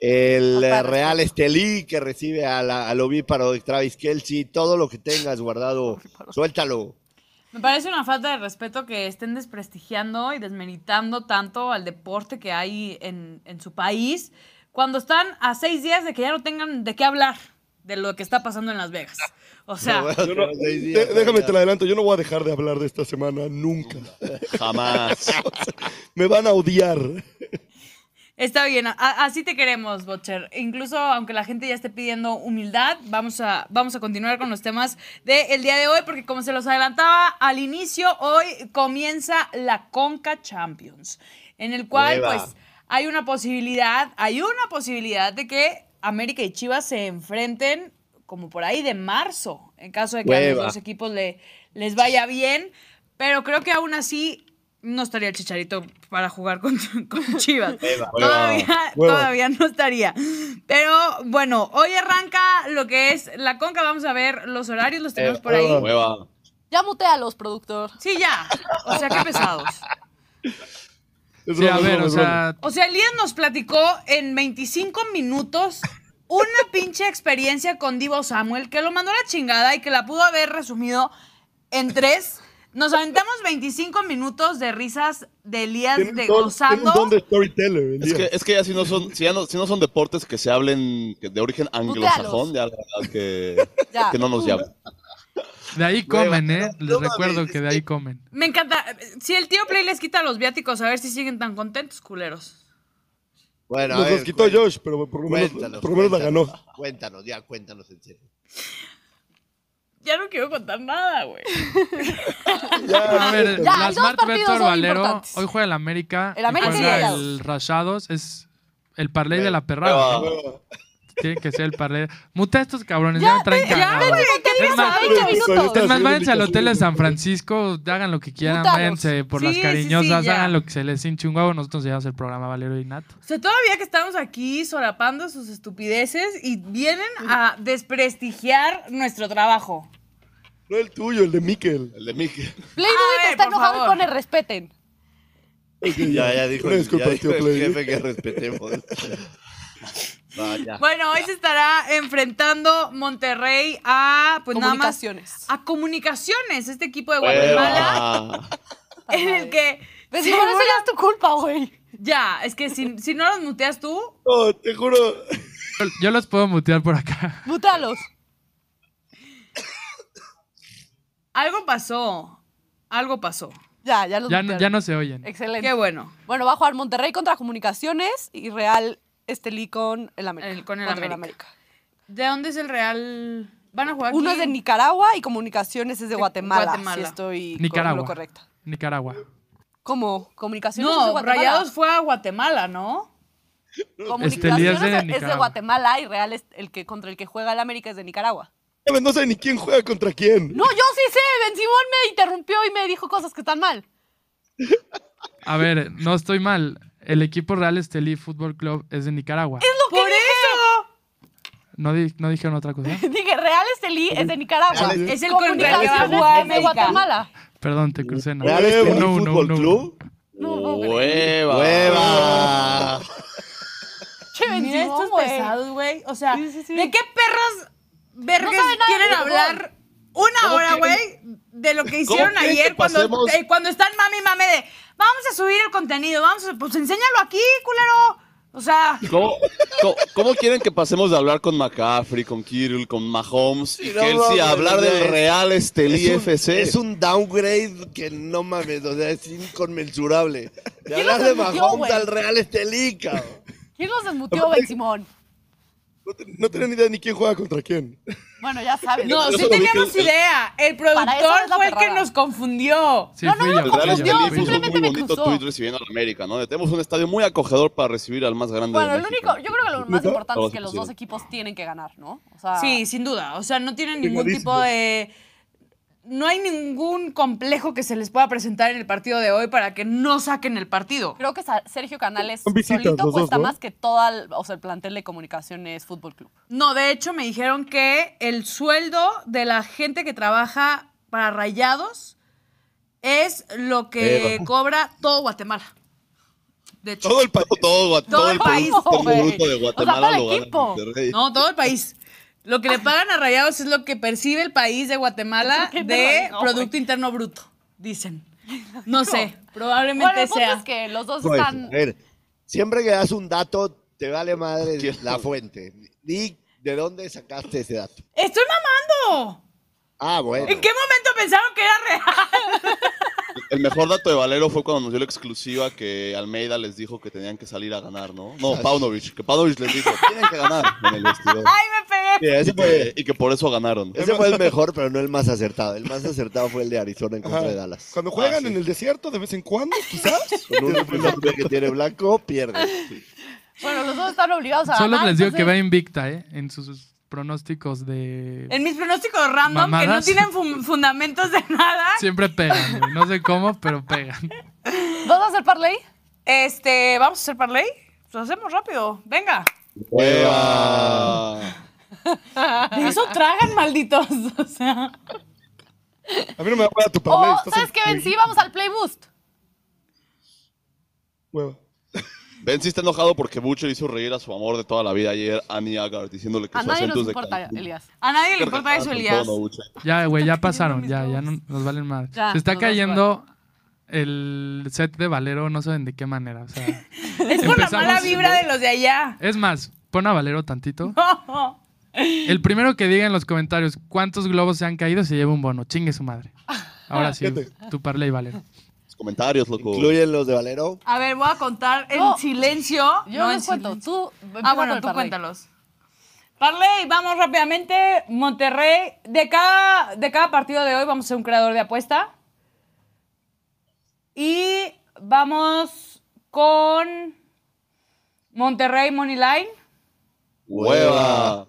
el eh, Real Estelí que recibe a la- al ovíparo de Travis Kelsey, todo lo que tengas guardado, suéltalo. Me parece una falta de respeto que estén desprestigiando y desmeritando tanto al deporte que hay en, en su país cuando están a seis días de que ya no tengan de qué hablar de lo que está pasando en Las Vegas. O sea, No, no- días, déjame te lo adelanto, yo no voy a dejar de hablar de esta semana nunca. Jamás. Me van a odiar. Está bien, a- así te queremos, Butcher. Incluso aunque la gente ya esté pidiendo humildad, vamos a, vamos a continuar con los temas del día de hoy, porque como se los adelantaba al inicio, hoy comienza la Conca Champions, en el cual pues hay una posibilidad, hay una posibilidad de que América y Chivas se enfrenten como por ahí de marzo, en caso de que a los dos equipos le, les vaya bien, pero creo que aún así no estaría el Chicharito para jugar con, con Chivas. Todavía, todavía no estaría. Pero bueno, hoy arranca lo que es la conca. Vamos a ver los horarios, los tenemos Eh, por ahí. Ya mutealos, productor. Sí, ya. O sea, qué pesados. Sí, a ver, o sea, O sea, Elías nos platicó en 25 minutos una pinche experiencia con Divo Samuel que lo mandó a la chingada y que la pudo haber resumido en tres. Nos aventamos 25 minutos de risas de Elías de gozando. de storyteller, Es que, es que ya si no son, si ya no, si no son deportes que se hablen de origen anglosajón, ya la verdad que, Ya. que no nos llaman. de ahí comen, ¿eh? Les recuerdo que de ahí comen. Me encanta. Si el tío Play les quita los viáticos, a ver si siguen tan contentos, culeros. Bueno, a Nos ver, los quitó Josh, pero por lo menos, Cuéntanos, por lo menos la ganó. Cuéntanos, ya, cuéntanos en serio. Ya no quiero contar nada, güey. A ver, Ya, hay la dos Smart hoy Valero, importantes. hoy juega el América, El América y juega el Rayados, es el parlay de la perrada. ¿eh? Hueva. Tiene que ser el parlay. Muta a estos cabrones, ya, me traen cagado. ¿Qué Es más, dices? 20 Ahí está, minutos. ahí Es más, váyanse al hotel de. San Francisco, hagan lo que quieran, váyanse por Sí, las cariñosas, sí, ya. hagan lo que se les hinche un huevo. Nosotros llevamos el programa Valero y Nat. O sea, todavía que estamos aquí solapando sus estupideces y vienen a desprestigiar nuestro trabajo. No el tuyo, el de Mikel. El de Mickey. Playboy ver, está por enojado y favor. pone respeten. Ya, ya dijo, Una el, disculpa, ya dijo tío el Play. jefe que respetemos. Va, ya. Bueno, hoy se estará enfrentando Monterrey a, pues nada más, Comunicaciones. a Comunicaciones, este equipo de Guatemala, en el que... Pues Sí, por eso bueno, ya es tu culpa, güey. ya, es que si, si no los muteas tú, No, te juro. Yo, yo los puedo mutear por acá. Mutealos. Algo pasó. Algo pasó. Ya, ya los Ya, no- ya no se oyen. Excelente. Qué bueno. Bueno, va a jugar Monterrey contra Comunicaciones y Real Estelí con el América. El- con el América. ¿De dónde es el Real? ¿Van a jugar Uno aquí? es de Nicaragua y Comunicaciones es de De Guatemala. Guatemala. Si estoy con Nicaragua. lo correcto. Nicaragua. ¿Cómo? ¿Comunicaciones es de No, Guatemala? Rayados fue a Guatemala, ¿no? Comunicaciones Estelí es de es, de Nicaragua. Guatemala y Real es el que contra el que juega el América es de Nicaragua. No sé ni quién juega contra quién. No, yo sí sé. Ben Simón me interrumpió y me dijo cosas que están mal. A ver, no estoy mal. El equipo Real Estelí Fútbol Club es de Nicaragua. ¡Por eso! ¿No, di- ¿No dijeron otra cosa? Dije, Real Estelí es de Nicaragua. Real Es el que Comunicaciones es de. Guatemala. Perdón, te crucé. No. Real. Estelí uno, Fútbol Club. Hueva. ¡Hueva! Che, Ben Mira Simón, estos pesados, güey. O sea, Sí, sí, sí. ¿de qué perros No nada quieren hablar una ¿Cómo hora, güey? De lo que hicieron ayer que cuando, eh, cuando están mami mame de vamos a subir el contenido, vamos a, pues enséñalo aquí, culero. O sea, ¿Cómo, cómo, cómo quieren que pasemos de hablar con McCaffrey, con Kirill, con Mahomes y no Kelsey mames, a hablar del Real Estelí Es un, FC? es un downgrade que no mames, o sea, es inconmensurable. De ¿Quién hablar de Mahomes al Real Estelí, cabrón. ¿Quién los desmutió, Ben Simón? No tenía ni idea ni quién juega contra quién. Bueno, ya sabes. No, sí que teníamos el- idea. El productor es fue el que nos confundió. Sí, No, no, no, fui puso un simplemente muy me bonito cruzó. tweet recibiendo al América, ¿no? Tenemos un estadio muy acogedor para recibir al más grande Bueno, de el México. único, yo creo que lo más importante es que los dos equipos tienen que ganar, ¿no? O sea, Sí, sin duda. O sea, no tienen ningún tipo de. No hay ningún complejo que se les pueda presentar en el partido de hoy para que no saquen el partido. creo que Sergio Canales visitas solito dos, cuesta ¿no? más que todo el, o sea, el plantel de comunicaciones Fútbol Club. No, de hecho me dijeron que el sueldo de la gente que trabaja para Rayados es lo que Eva. cobra todo Guatemala. De hecho, Todo el país. Todo, Gua- todo Todo el país, de O sea, Guatemala todo el lo equipo. Monterrey. no, todo el país. Lo que le pagan a Rayados es lo que percibe el país de Guatemala ¿Por qué te lo de Producto güey? Interno Bruto, dicen. No sé, Bueno, probablemente el punto sea. es que los dos Pues, están... a ver, siempre que das un dato, te vale madre la fuente. Di de dónde sacaste ese dato. ¡Estoy mamando! Ah, bueno. ¿En qué momento pensaron que era real? El mejor dato de Valero fue cuando nos dio la exclusiva que Almeida les dijo que tenían que salir a ganar, ¿no? No, Paunovic, que Paunovic les dijo, tienen que ganar en el vestidor. ¡Ay, me pegué! Sí, ese, Y fue, que, y que por eso ganaron. ese fue el mejor, pero no el más acertado. El más acertado fue el de Arizona en contra Ajá. de Dallas. Cuando juegan Ah, sí. en el desierto, de vez en cuando, quizás. Con un uniforme que tiene blanco, pierde. Sí. Bueno, los dos están obligados a Solo ganar. les digo que va invicta, ¿eh? En sus pronósticos de... En mis pronósticos random, que no tienen fun- fundamentos de nada. Siempre pegan, güey. No sé cómo, pero pegan. ¿Vas a hacer parlay? Este, ¿vamos a hacer parlay? Lo hacemos rápido. Venga. ¡Hueva! De eso tragan, malditos. O sea. A mí no me da para tu parlay. O, estás ¿sabes qué, Ben? Sí, vamos al Play Boost. Hueva. Ben sí está enojado porque Butcher hizo reír a su amor de toda la vida ayer, Annie Agar, diciéndole que A su nadie acento nos es de importa, Cancún. Elías. A nadie le importa eso, Elías. Ya, güey, ya pasaron, ya, ya no nos valen más. Ya, Se está cayendo el set de Valero, no saben de qué manera. O sea, Es por la mala vibra de los de allá. es más, pon a Valero tantito. El primero que diga en los comentarios cuántos globos se han caído se lleva un bono. Chingue su madre. Ahora sí, Fíjate. tu parley, Valero. Comentarios, loco. Incluyen los de Valero. A ver, voy a contar en No, silencio. Yo no en les cuento. silencio. Tú, Ah, bueno, tú parlay. cuéntalos. Parley, vamos rápidamente. Monterrey, de cada, de cada partido de hoy vamos a ser un creador de apuesta. Y vamos con Monterrey Money Line. ¡Hueva!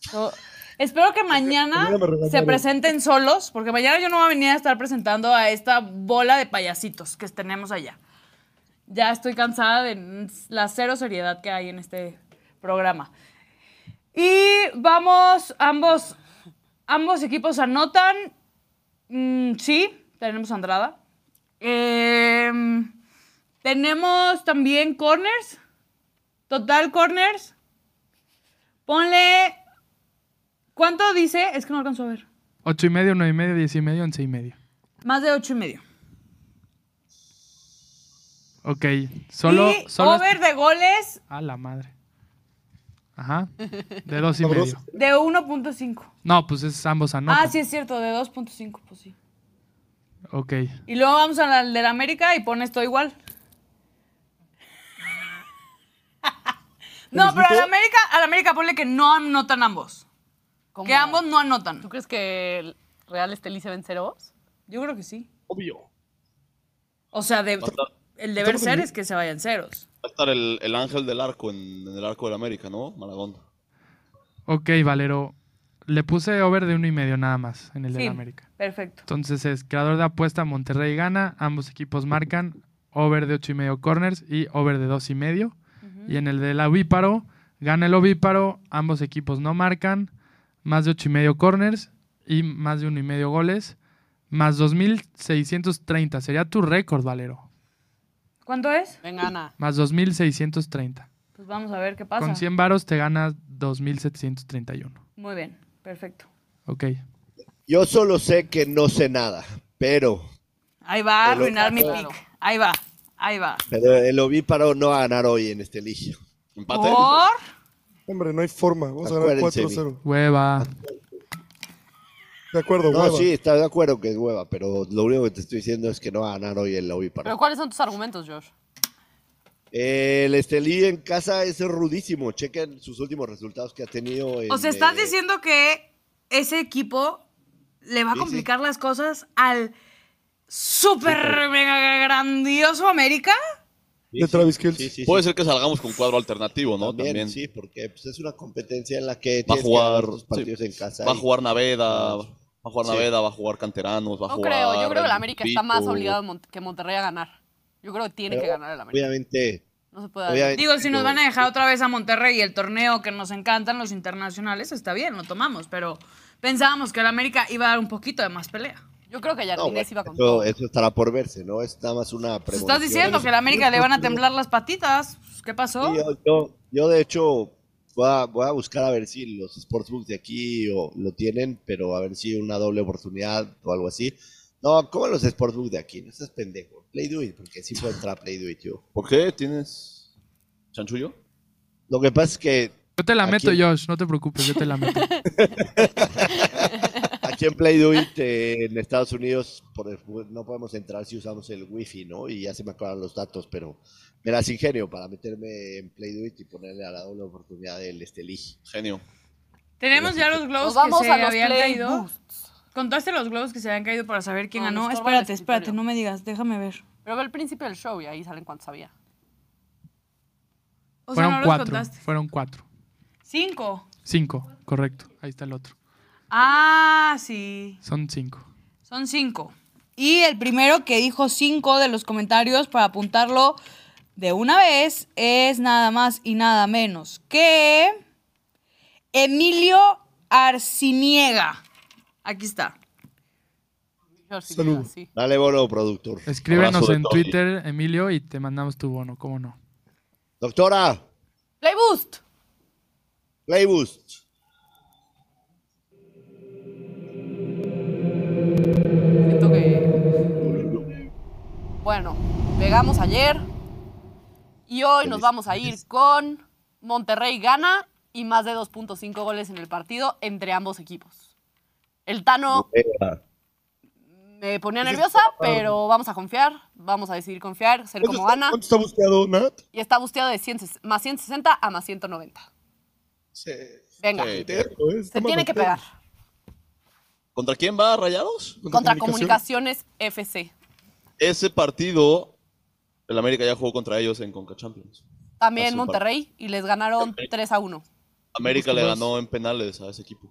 So- espero que mañana se presenten solos, porque mañana yo no voy a venir a estar presentando a esta bola de payasitos que tenemos allá. Ya estoy cansada de la cero seriedad que hay en este programa. Y vamos, ambos, ambos equipos anotan. Mm, sí, tenemos a Andrada. Em, tenemos también corners. Total corners. Ponle. ¿Cuánto dice? Es que no alcanzo a ver. Ocho y medio, nueve y medio, diez y medio, once y medio. Más de ocho y medio. Ok, solo... y solo over de goles A la madre. Ajá. De dos y medio. de 1.5. No, pues es ambos anotan. Ah, sí es cierto, de 2.5, pues sí. Ok. Y luego vamos al de la América y pones todo igual. no, pero a la América, a la América ponle que no anotan ambos. ¿Cómo? Que ambos no anotan. ¿Tú crees que el Real Estelí se ven ceros? Yo creo que sí. Obvio. O sea, de- el deber ser es que se vayan ceros. va a estar el, el ángel del arco en, en el arco del América, ¿no? Maragón. Ok, Valero. Le puse over de uno y medio nada más en el de Sí, la América. perfecto. Entonces es creador de apuesta, Monterrey gana, ambos equipos marcan, over de ocho y medio corners y over de dos y medio. Y en el del ovíparo, gana el ovíparo, ambos equipos no marcan, más de ocho y medio corners y más de uno y medio goles, más 2.630. Sería tu récord, Valero. ¿Cuánto es? Venga, Ana. Más 2.630. Pues vamos a ver qué pasa. Con 100 varos te ganas 2.731. Muy bien, perfecto. Ok. Yo solo sé que no sé nada, pero, Ahí va a arruinar mi Claro. pick. Ahí va, ahí va. pero el ovíparo no va a ganar hoy en este ligio. ¿Empate? ¿Por? Hombre, no hay forma. Vamos a ganar Acuérdense, 4-0. Hueva. De acuerdo, No, hueva. sí, está de acuerdo que es hueva, pero lo único que te estoy diciendo es que no va a ganar hoy el ¿Pero ovíparo. cuáles son tus argumentos, Josh? Eh, el Estelí en casa es rudísimo. Chequen sus últimos resultados que ha tenido. En, O sea, estás eh, diciendo que ese equipo le va a Sí, sí. complicar las cosas al super mega grandioso América. Sí, de Travis Kelce. sí, sí, Puede sí. ser que salgamos con cuadro alternativo, ¿no? También, También. sí, porque pues, es una competencia en la que Va a jugar. ganar tus partidos sí, en casa. Va a jugar Naveda. Va a jugar Sí. Naveda, va a jugar Canteranos, va a No jugar. creo, yo creo que la el América está más obligado Mon- que Monterrey a ganar. Yo creo que tiene que ganar el América. Obviamente, No se puede dar. obviamente- Digo, si nos van a dejar otra vez a Monterrey y el torneo que nos encantan, los internacionales, está bien, lo tomamos, pero pensábamos que el América iba a dar un poquito de más pelea. Yo creo que No, Jardines bueno, iba con eso, todo. eso estará por verse, ¿no? Es nada más una Pues premonición. estás diciendo que a la América le van a temblar las patitas. Pues, ¿Qué pasó? Sí, yo, yo, yo, de hecho, voy a, voy a buscar a ver si los sportsbooks de aquí o, lo tienen, pero a ver si una doble oportunidad o algo así. No, como los sportsbooks de aquí, no seas pendejo. Play do it, porque sí puede entrar Play do it yo. ¿Por qué? ¿Tienes chanchullo? Lo que pasa es que Yo te la Aquí meto, Josh, no te preocupes, yo te la meto. aquí en Play do it eh, en Estados Unidos por el- no podemos entrar si usamos el wifi, ¿no? Y ya se me acaban los datos, pero me las ingenio para meterme en Play do it y ponerle a la doble oportunidad del Estelí. Genio. Tenemos ya los globos vamos que se a los habían play caído. boosts. ¿Contaste los globos que se habían caído para saber quién No, ganó? estorba Espérate, espérate, no me digas, déjame ver. Pero ve el principio del show y ahí salen cuántos había. O sea, Fueron no los cuatro, contaste. fueron cuatro. Cinco. Cinco, correcto. Ahí está el otro. Ah, sí. Son cinco. Son cinco. Y el primero que dijo cinco de los comentarios para apuntarlo de una vez es nada más y nada menos que Emilio Arciniega. Aquí está. Salud. sí. Dale bono, productor. Escríbenos en. Twitter, Emilio, y te mandamos tu bono, ¿cómo no? Doctora, Play boost. Siento que. Bueno, pegamos ayer. Y hoy nos vamos a ir con Monterrey gana y más de 2.5 goles en el partido entre ambos equipos. El Tano me ponía nerviosa, pero vamos a confiar. Vamos a decidir confiar, ser como gana. ¿Cuánto está buscado, Nat? Y está busteado de 100 más 160 a más 190. Venga, Sí. ¿eh? Se tiene que pegar. ¿Contra quién va Rayados? Contra Comunicaciones FC. Ese partido, el América ya jugó contra ellos en Conca Champions. También par- Monterrey y les ganaron 3 a 1. América le ganó en penales a ese equipo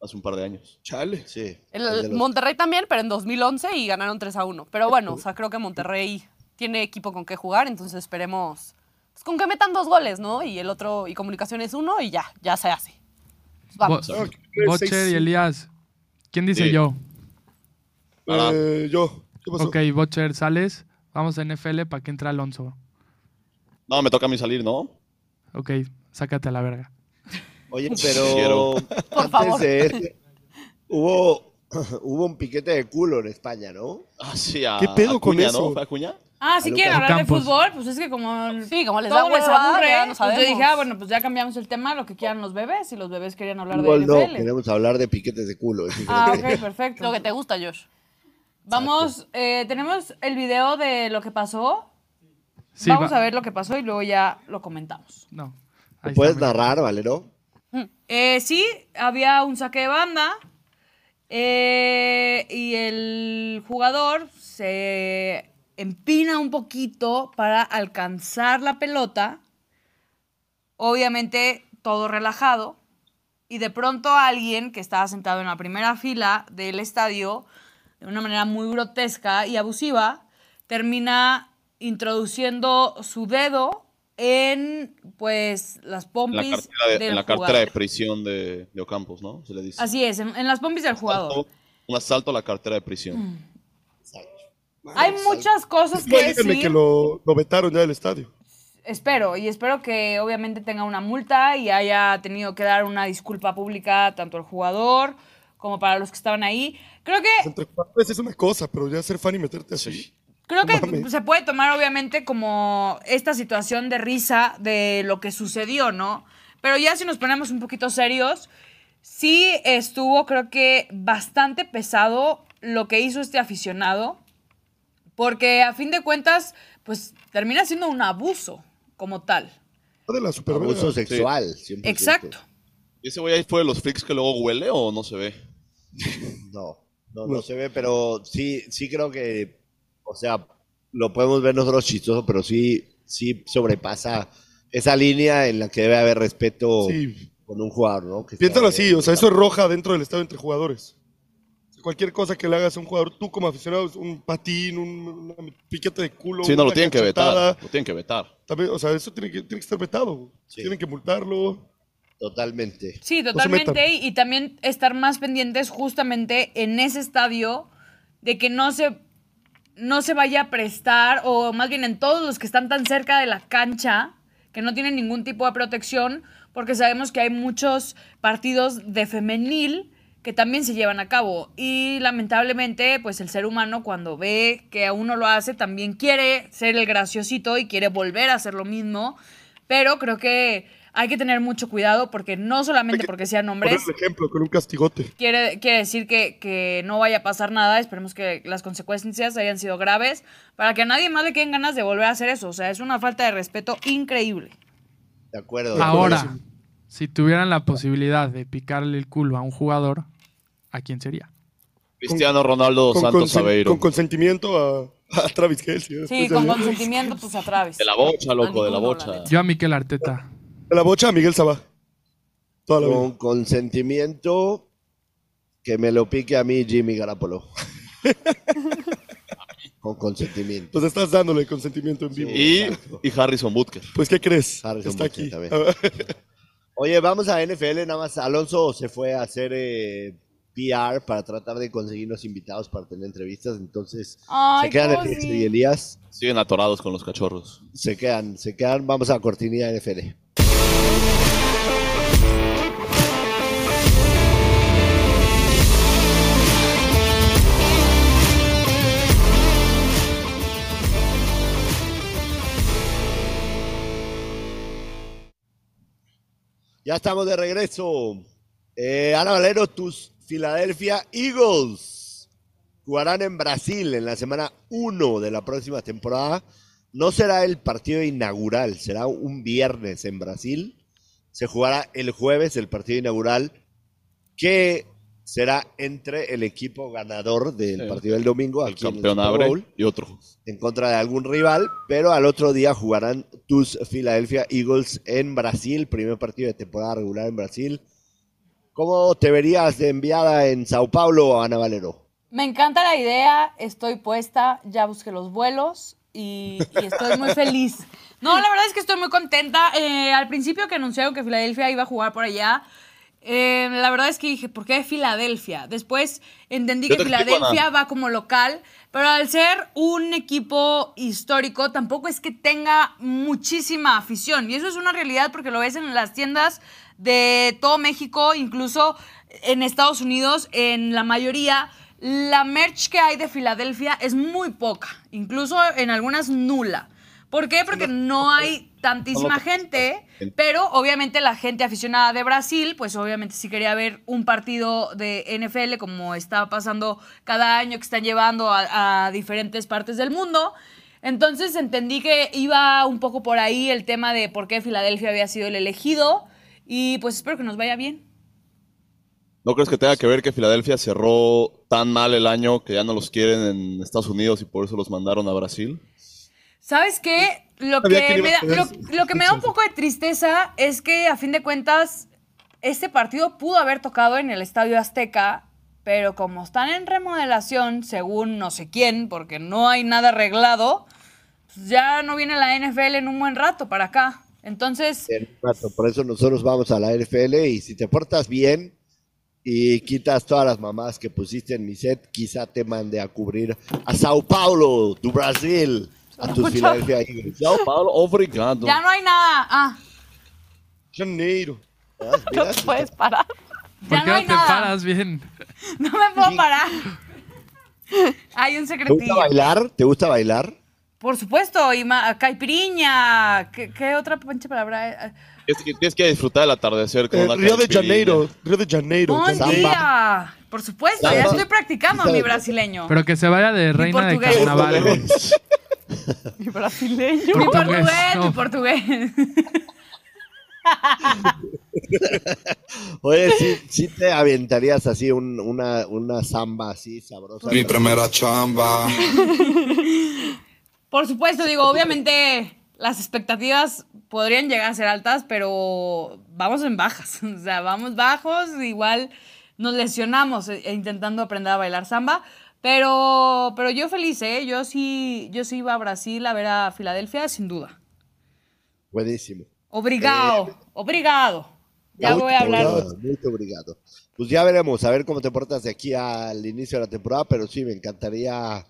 hace un par de años. Chale. Sí. El los- Monterrey también, pero en 2011 y ganaron 3 a 1. Pero bueno, o sea, creo que Monterrey tiene equipo con qué jugar, entonces esperemos pues, con que metan dos goles, ¿no? Y el otro, y Comunicaciones uno y ya, ya se hace. Pues vamos. Bo- Ah, ¿qué Bocher seis, y. Elías. ¿Quién dice Sí. yo? Eh, yo. ¿Qué pasó? Ok, Bocher, sales. Vamos a NFL para que entre Alonso. No, me toca a mí salir, ¿no? Ok, sácate a la verga. Oye, pero Por antes favor. de ese, hubo, hubo un piquete de culo en España, ¿no? Ah, sí, a ¿Qué pedo con Acuña, eso? ¿no? ¿Fue Acuña? Ah, si quieren hablar de fútbol, pues es que como Sí, como les todo da les hueva, aburre, ya no pues yo dije, ah, bueno, pues ya cambiamos el tema, lo que quieran los bebés, y los bebés querían hablar de Igual no, NFL. queremos hablar de piquetes de culo. es Ah, diferente. ok, perfecto. Lo que te gusta, Josh. Vamos, eh, tenemos el video de lo que pasó. Sí, Vamos va- a ver lo que pasó y luego ya lo comentamos. No. ¿Lo ahí puedes mira. narrar, Valero? Eh, sí, había un saque de banda eh, y el jugador se empina un poquito para alcanzar la pelota. Obviamente todo relajado. Y de pronto alguien que estaba sentado en la primera fila del estadio, de una manera muy grotesca y abusiva, termina introduciendo su dedo en pues las la pompis cartera de, del en la cartera de prisión de, de Ocampos, ¿no? Se le dice. Así es, en, en las pompis del jugador. Un asalto a la cartera de prisión. Hay muchas cosas que Díganme decir. que lo, lo vetaron ya del estadio. Espero, y espero que obviamente tenga una multa y haya tenido que dar una disculpa pública tanto al jugador como para los que estaban ahí. Creo que Entre es una cosa, pero ya ser fan y meterte así. Creo que se puede tomar obviamente como esta situación de risa de lo que sucedió, ¿no? Pero ya si nos ponemos un poquito serios, sí estuvo creo que bastante pesado lo que hizo este aficionado, porque a fin de cuentas, pues termina siendo un abuso como tal. De la Abuso sexual. 100%. Exacto. ¿Y ese güey ahí fue de los freaks que luego huele o no se ve? No, no, no se ve, pero sí, sí creo que, o sea, lo podemos ver nosotros chistoso, pero sí, sí sobrepasa esa línea en la que debe haber respeto Sí. con un jugador, ¿no? Que Piénsalo sea- así, o sea, eso es roja dentro del estadio entre jugadores. Cualquier cosa que le hagas a un jugador, tú como aficionado, un patín, un piquete de culo. Sí, no, lo tienen que vetar. Lo tienen que vetar. también, o sea, eso tiene que, tiene que estar vetado. Tienen que multarlo. Totalmente. Sí, totalmente. y también estar más pendientes justamente en ese estadio de que no se, no se vaya a prestar, o más bien en todos los que están tan cerca de la cancha, que no tienen ningún tipo de protección, porque sabemos que hay muchos partidos de femenil que también se llevan a cabo. Y lamentablemente, pues el ser humano cuando ve que a uno lo hace, también quiere ser el graciosito y quiere volver a hacer lo mismo. Pero creo que hay que tener mucho cuidado porque no solamente porque sean hombres, el ejemplo con un castigote. quiere, quiere decir que, que no vaya a pasar nada. Esperemos que las consecuencias hayan sido graves para que a nadie más le queden ganas de volver a hacer eso. O sea, es una falta de respeto increíble. De acuerdo. Ahora, si tuvieran la posibilidad de picarle el culo a un jugador, ¿a quién sería? Cristiano Ronaldo Con, Santos Aveiro. con consentimiento a, a Travis Kelsey. Sí, con consentimiento, pues a Travis. De la bocha, loco, de la bocha. Yo a Miquel Arteta. De la bocha a Miguel Sabá. Toda la vida. Con consentimiento que me lo pique a mí Jimmy Garapolo. con consentimiento. Pues estás dándole consentimiento en vivo. Y, y Harrison Butker. Pues, ¿qué crees? Harrison Está Butker aquí. también. Oye, vamos a NFL, nada más. Alonso se fue a hacer eh, PR para tratar de conseguirnos invitados para tener entrevistas, entonces Ay, se quedan Cosi. Eliezer y Elías. Siguen atorados con los cachorros. Se quedan, se quedan. Vamos a cortinilla NFL. Ya estamos de regreso. Eh, Ana Valero, tus Philadelphia Eagles jugarán en Brasil en la semana 1 de la próxima temporada. No será el partido inaugural, será un viernes en Brasil. Se jugará el jueves el partido inaugural, que será entre el equipo ganador del Sí. partido del domingo, El aquí en campeón Bowl, y otro. en contra de algún rival, pero al otro día jugarán tus Philadelphia Eagles en Brasil, primer partido de temporada regular en Brasil. ¿Cómo te verías de enviada en Sao Paulo, Ana Valero? Me encanta la idea, estoy puesta, ya busqué los vuelos y, y estoy muy feliz. No, la verdad es que estoy muy contenta. Eh, al principio que anunciaron que Filadelfia iba a jugar por allá, eh, la verdad es que dije, ¿por qué Filadelfia? Después entendí que Filadelfia va como local, pero al ser un equipo histórico, tampoco es que tenga muchísima afición. Y eso es una realidad porque lo ves en las tiendas de todo México, incluso en Estados Unidos, en la mayoría. La merch que hay de Filadelfia es muy poca, incluso en algunas nula. ¿Por qué? Porque no hay tantísima gente, pero obviamente la gente aficionada de Brasil, pues obviamente sí quería ver un partido de NFL como está pasando cada año que están llevando a, a diferentes partes del mundo. Entonces entendí que iba un poco por ahí el tema de por qué Filadelfia había sido el elegido y pues espero que nos vaya bien. ¿No crees que tenga que ver que Filadelfia cerró tan mal el año que ya no los quieren en Estados Unidos y por eso los mandaron a Brasil? ¿Sabes qué? Lo que, me da, lo que me da un poco de tristeza es que a fin de cuentas este partido pudo haber tocado en el Estadio Azteca, pero como están en remodelación, según no sé quién, porque no hay nada arreglado, pues ya no viene la NFL en un buen rato para acá. Entonces. Por eso nosotros vamos a la NFL y si te portas bien y quitas todas las mamás que pusiste en mi set, quizá te mande a cubrir a Sao Paulo, tu Brasil, a tus Eagles. Sao Paulo, obrigado. ya no hay nada. Ah, Janeiro. Ah, No te puedes parar. ya ¿Por qué no te nada. paras bien? No me puedo parar. Hay un ¿Te gusta secretillo. bailar? ¿Te gusta bailar? Por supuesto, y caipiriña. ¿Qué, qué otra pinche palabra? Es que tienes que disfrutar del atardecer con Eh, una Río de. Janeiro. Río de Janeiro. Buen día. Por supuesto, ya estoy practicando mi brasileño. Pero que se vaya de reina de carnaval. Mi brasileño. Mi Portugués, portugués, mi no. portugués. Oye, sí, sí te aventarías así un- una, una samba así sabrosa. Mi primera chamba. Por supuesto, digo, obviamente las expectativas podrían llegar a ser altas, pero vamos en bajas. O sea, vamos bajos, igual nos lesionamos eh, intentando aprender a bailar samba. Pero, pero yo feliz, ¿eh? Yo sí, yo sí iba a Brasil a ver a Filadelfia, sin duda. Buenísimo. Obrigado, obrigado. Ya voy a hablar. Muy obrigado. Pues ya veremos, a ver cómo te portas de aquí al inicio de la temporada, pero sí, me encantaría,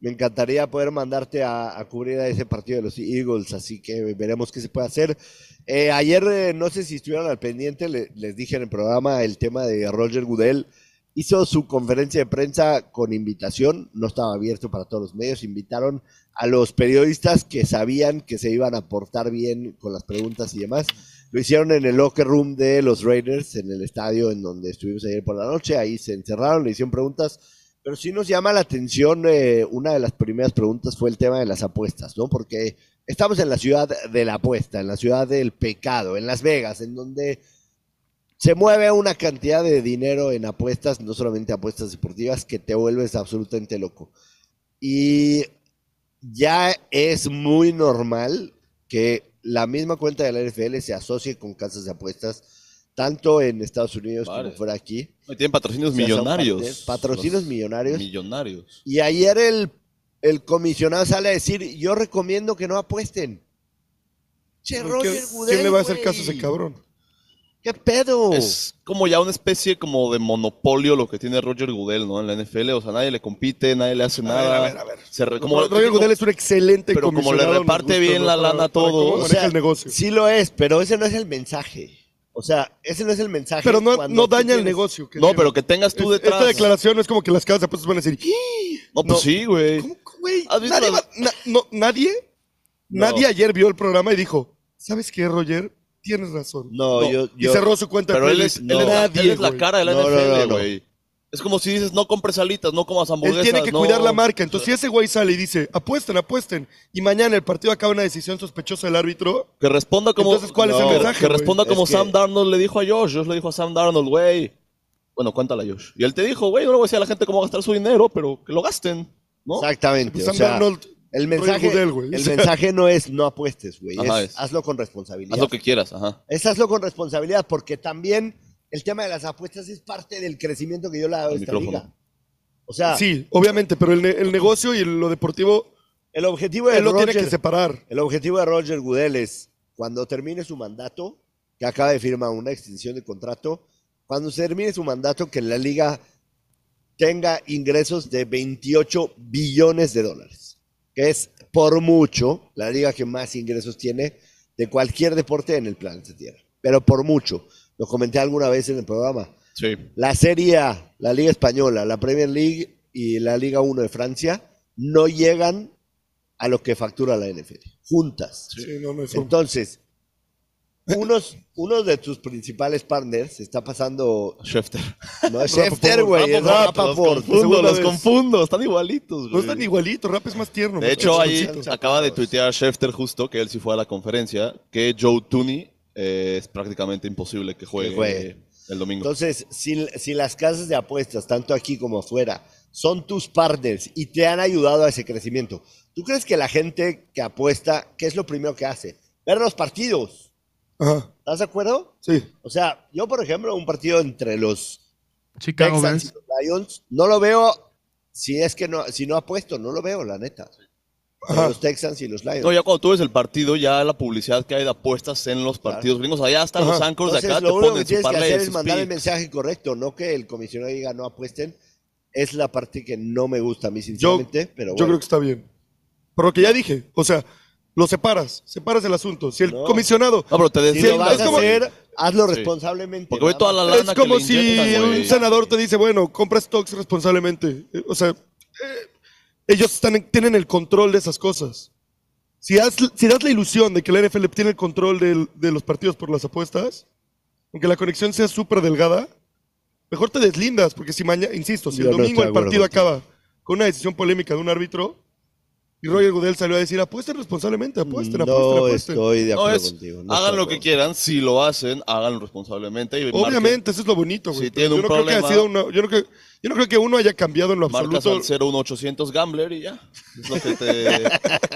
me encantaría poder mandarte a, a cubrir a ese partido de los Eagles, así que veremos qué se puede hacer. Eh, ayer, eh, no sé si estuvieron al pendiente, le- les dije en el programa el tema de Roger Goodell. Hizo su conferencia de prensa con invitación, no estaba abierto para todos los medios, invitaron a los periodistas que sabían que se iban a portar bien con las preguntas y demás. Lo hicieron en el locker room de los Raiders, en el estadio en donde estuvimos ayer por la noche. Ahí se encerraron, le hicieron preguntas. Pero sí nos llama la atención, eh, una de las primeras preguntas fue el tema de las apuestas, ¿no? Porque estamos en la ciudad de la apuesta, en la ciudad del pecado, en Las Vegas, en donde se mueve una cantidad de dinero en apuestas, no solamente apuestas deportivas, que te vuelves absolutamente loco. Y ya es muy normal que la misma cuenta de la NFL se asocie con casas de apuestas, tanto en Estados Unidos como fuera aquí. Tienen patrocinios O sea, son millonarios. patrocinios Los millonarios. Millonarios. Y ayer el, el comisionado sale a decir, yo recomiendo que no apuesten. Che, ¿Por Roger qué- Goodell, ¿Quién le va a hacer caso a ese cabrón? ¿Qué pedo? Es como ya una especie como de monopolio lo que tiene Roger Goodell, ¿no? En la NFL, o sea, nadie le compite, nadie le hace A nada. ver, a ver, a ver. Se re- como- Roger Goodell es un excelente Pero como le reparte gusta, bien ¿no? la lana a maneja O sea, el negocio. Sí lo es, pero ese no es el mensaje. O sea, ese no es el mensaje. Pero no, no daña el tienes- negocio. que No, pero que tengas tú Es- detrás. Esta declaración no es como que las casas de apuestas van a decir, No, pues No. sí, güey. ¿cómo, güey? ¿Has visto Nadie, la- va- na- no, nadie, No. nadie ayer vio el programa y dijo, ¿sabes qué, Roger? Tienes razón. No, yo, Y yo- cerró su cuenta Pero él es, no. él es la- Nadie, él es la cara de la No, no, no, NFL, no. güey. Es como si dices, no compres alitas, no comas Él hamburguesas. tiene que no- cuidar la marca. Entonces, si ese güey sale y dice, apuesten, apuesten, y mañana el partido acaba una decisión sospechosa del árbitro, Que responda como. Entonces, ¿cuál es el que- mensaje, Que güey? responda como Es que- Sam Darnold le dijo a Josh. Josh le dijo a Sam Darnold, güey. Bueno, cuéntala, Josh. Y él te dijo, güey, no le voy a decir a la gente cómo gastar su dinero, pero que lo gasten, ¿no? Exactamente. pues, o Sam sea, Darnold, el mensaje, el mensaje no es no apuestes, güey. Ajá, es es. hazlo con responsabilidad. Haz lo que quieras, ajá. Es hazlo con responsabilidad, porque también el tema de las apuestas es parte del crecimiento que yo le he dado a esta micrófono. liga. O sea, Sí, obviamente, pero el, ne- el negocio y lo deportivo, el objetivo de él lo tiene Roger, que separar. el objetivo de Roger Goodell es cuando termine su mandato, que acaba de firmar una extensión de contrato, cuando se termine su mandato, que la liga tenga ingresos de 28 billones de dólares, que es por mucho la liga que más ingresos tiene de cualquier deporte en el planeta Tierra, pero por mucho. Lo comenté alguna vez en el programa. Sí. La Serie A, la Liga Española, la Premier League y la Liga 1 de Francia no llegan a lo que factura la NFL, juntas. Sí, no, no Entonces, unos, uno de tus principales partners se está pasando. Schefter. No es Schefter, güey, es Rapaport. Los confundo, los vez. confundo. Están igualitos, güey. No están igualitos, Rap es más tierno. De hecho, ahí acaba de tuitear Schefter justo, que él sí fue a la conferencia, que Joe Tooney eh, es prácticamente imposible que juegue, Que juegue. el domingo. Entonces, si, si las casas de apuestas, tanto aquí como afuera, son tus partners y te han ayudado a ese crecimiento, ¿tú crees que la gente que apuesta, qué es lo primero que hace? Ver los partidos. Ajá, ¿Estás de acuerdo? sí. O sea, yo, por ejemplo, un partido entre los Chicago Texans y Bears. los Lions, no lo veo, si es que no, si no apuesto, no lo veo, la neta. Entre Ajá. los Texans y los Lions. No, ya cuando tú ves el partido, ya la publicidad que hay de apuestas en los partidos gringos, allá hasta los Ajá. anchors de acá te lo único que ponen su tienes que hacer es mandar el mensaje correcto, no que el comisionado diga no apuesten. Es la parte que no me gusta a mí, sinceramente, pero Yo bueno. creo que está bien. Por lo que ya dije, o sea, lo separas, separas el asunto. Si el No. comisionado... No, pero te Si decía, lo vas es a como- hacer, hazlo Sí. responsablemente. Porque ve nada toda la lana Es como que si inyectan, un senador te dice, bueno, compra stocks responsablemente. Eh, O sea, eh, ellos están tienen el control de esas cosas. Si das, si das la ilusión de que la NFL tiene el control del- de los partidos por las apuestas, aunque la conexión sea súper delgada, mejor te deslindas, porque si mañana, insisto, si Yo el no domingo el partido acaba con una decisión polémica de un árbitro, Y Roger Goodell salió a decir, apuesten responsablemente, apuesten, apuesten, No apuesten. estoy de No acuerdo es, contigo. no hagan lo que quieran, si lo hacen, háganlo responsablemente. Y marquen- Obviamente, eso es lo bonito, güey. Si tiene un yo no creo que haya problema- sido una- yo, no creo, yo no creo que uno haya cambiado en lo marcas absoluto. al 01800 Gambler y ya. Es lo que te,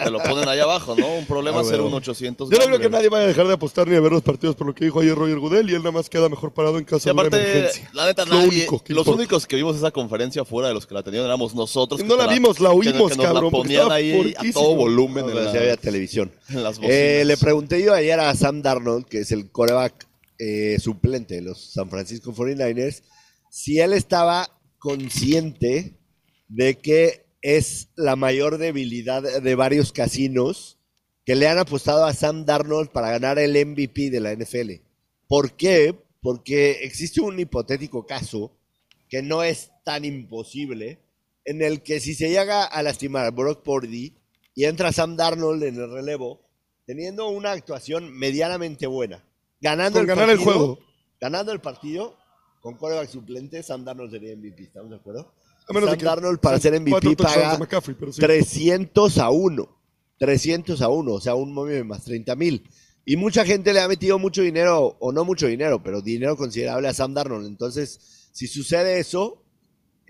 te lo ponen ahí abajo, ¿no? Un problema Ah, bueno. 01800 Yo no creo que nadie vaya a dejar de apostar ni a ver los partidos por lo que dijo ayer Roger Goodell y él nada más queda mejor parado en caso Y de una aparte, emergencia. la neta, nadie- único que los importa. únicos que vimos esa conferencia fuera de los que la tenían éramos nosotros. Y no la vimos, la que- oímos, que nos cabrón, la ponían estaba ahí a todo volumen No, en, pero la- había televisión. en las Eh, le pregunté yo ayer a Sam Darnold, que es el coreback eh, suplente de los San Francisco 49ers, si él estaba consciente de que es la mayor debilidad de varios casinos que le han apostado a Sam Darnold para ganar el MVP de la NFL. ¿Por qué? Porque existe un hipotético caso que no es tan imposible, en el que si se llega a lastimar a Brock Purdy y entra Sam Darnold en el relevo, teniendo una actuación medianamente buena, ganando el ganar el partido, juego. ganando el partido con quarterback suplente, Sam Darnold sería MVP, ¿estamos de acuerdo? A menos Sam de que Darnold para ser MVP paga McCaffrey, sí. 300 a 1. 300 a 1, o sea, un momio más 30 mil. Y mucha gente le ha metido mucho dinero, o no mucho dinero, pero dinero considerable a Sam Darnold. Entonces, si sucede eso,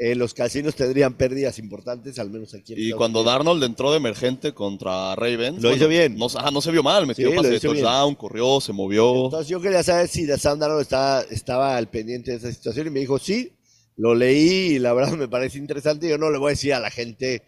eh, los casinos tendrían pérdidas importantes, al menos aquí en Y Estados cuando Unidos. Darnold entró de emergente contra Ravens. Lo hizo bien. No, ajá, no se vio mal, metió Sí, pase de touchdown, corrió, se movió. Entonces yo quería saber si Sam Darnold estaba, estaba al pendiente de esa situación y me dijo, sí, lo leí y la verdad me parece interesante. Yo no le voy a decir a la gente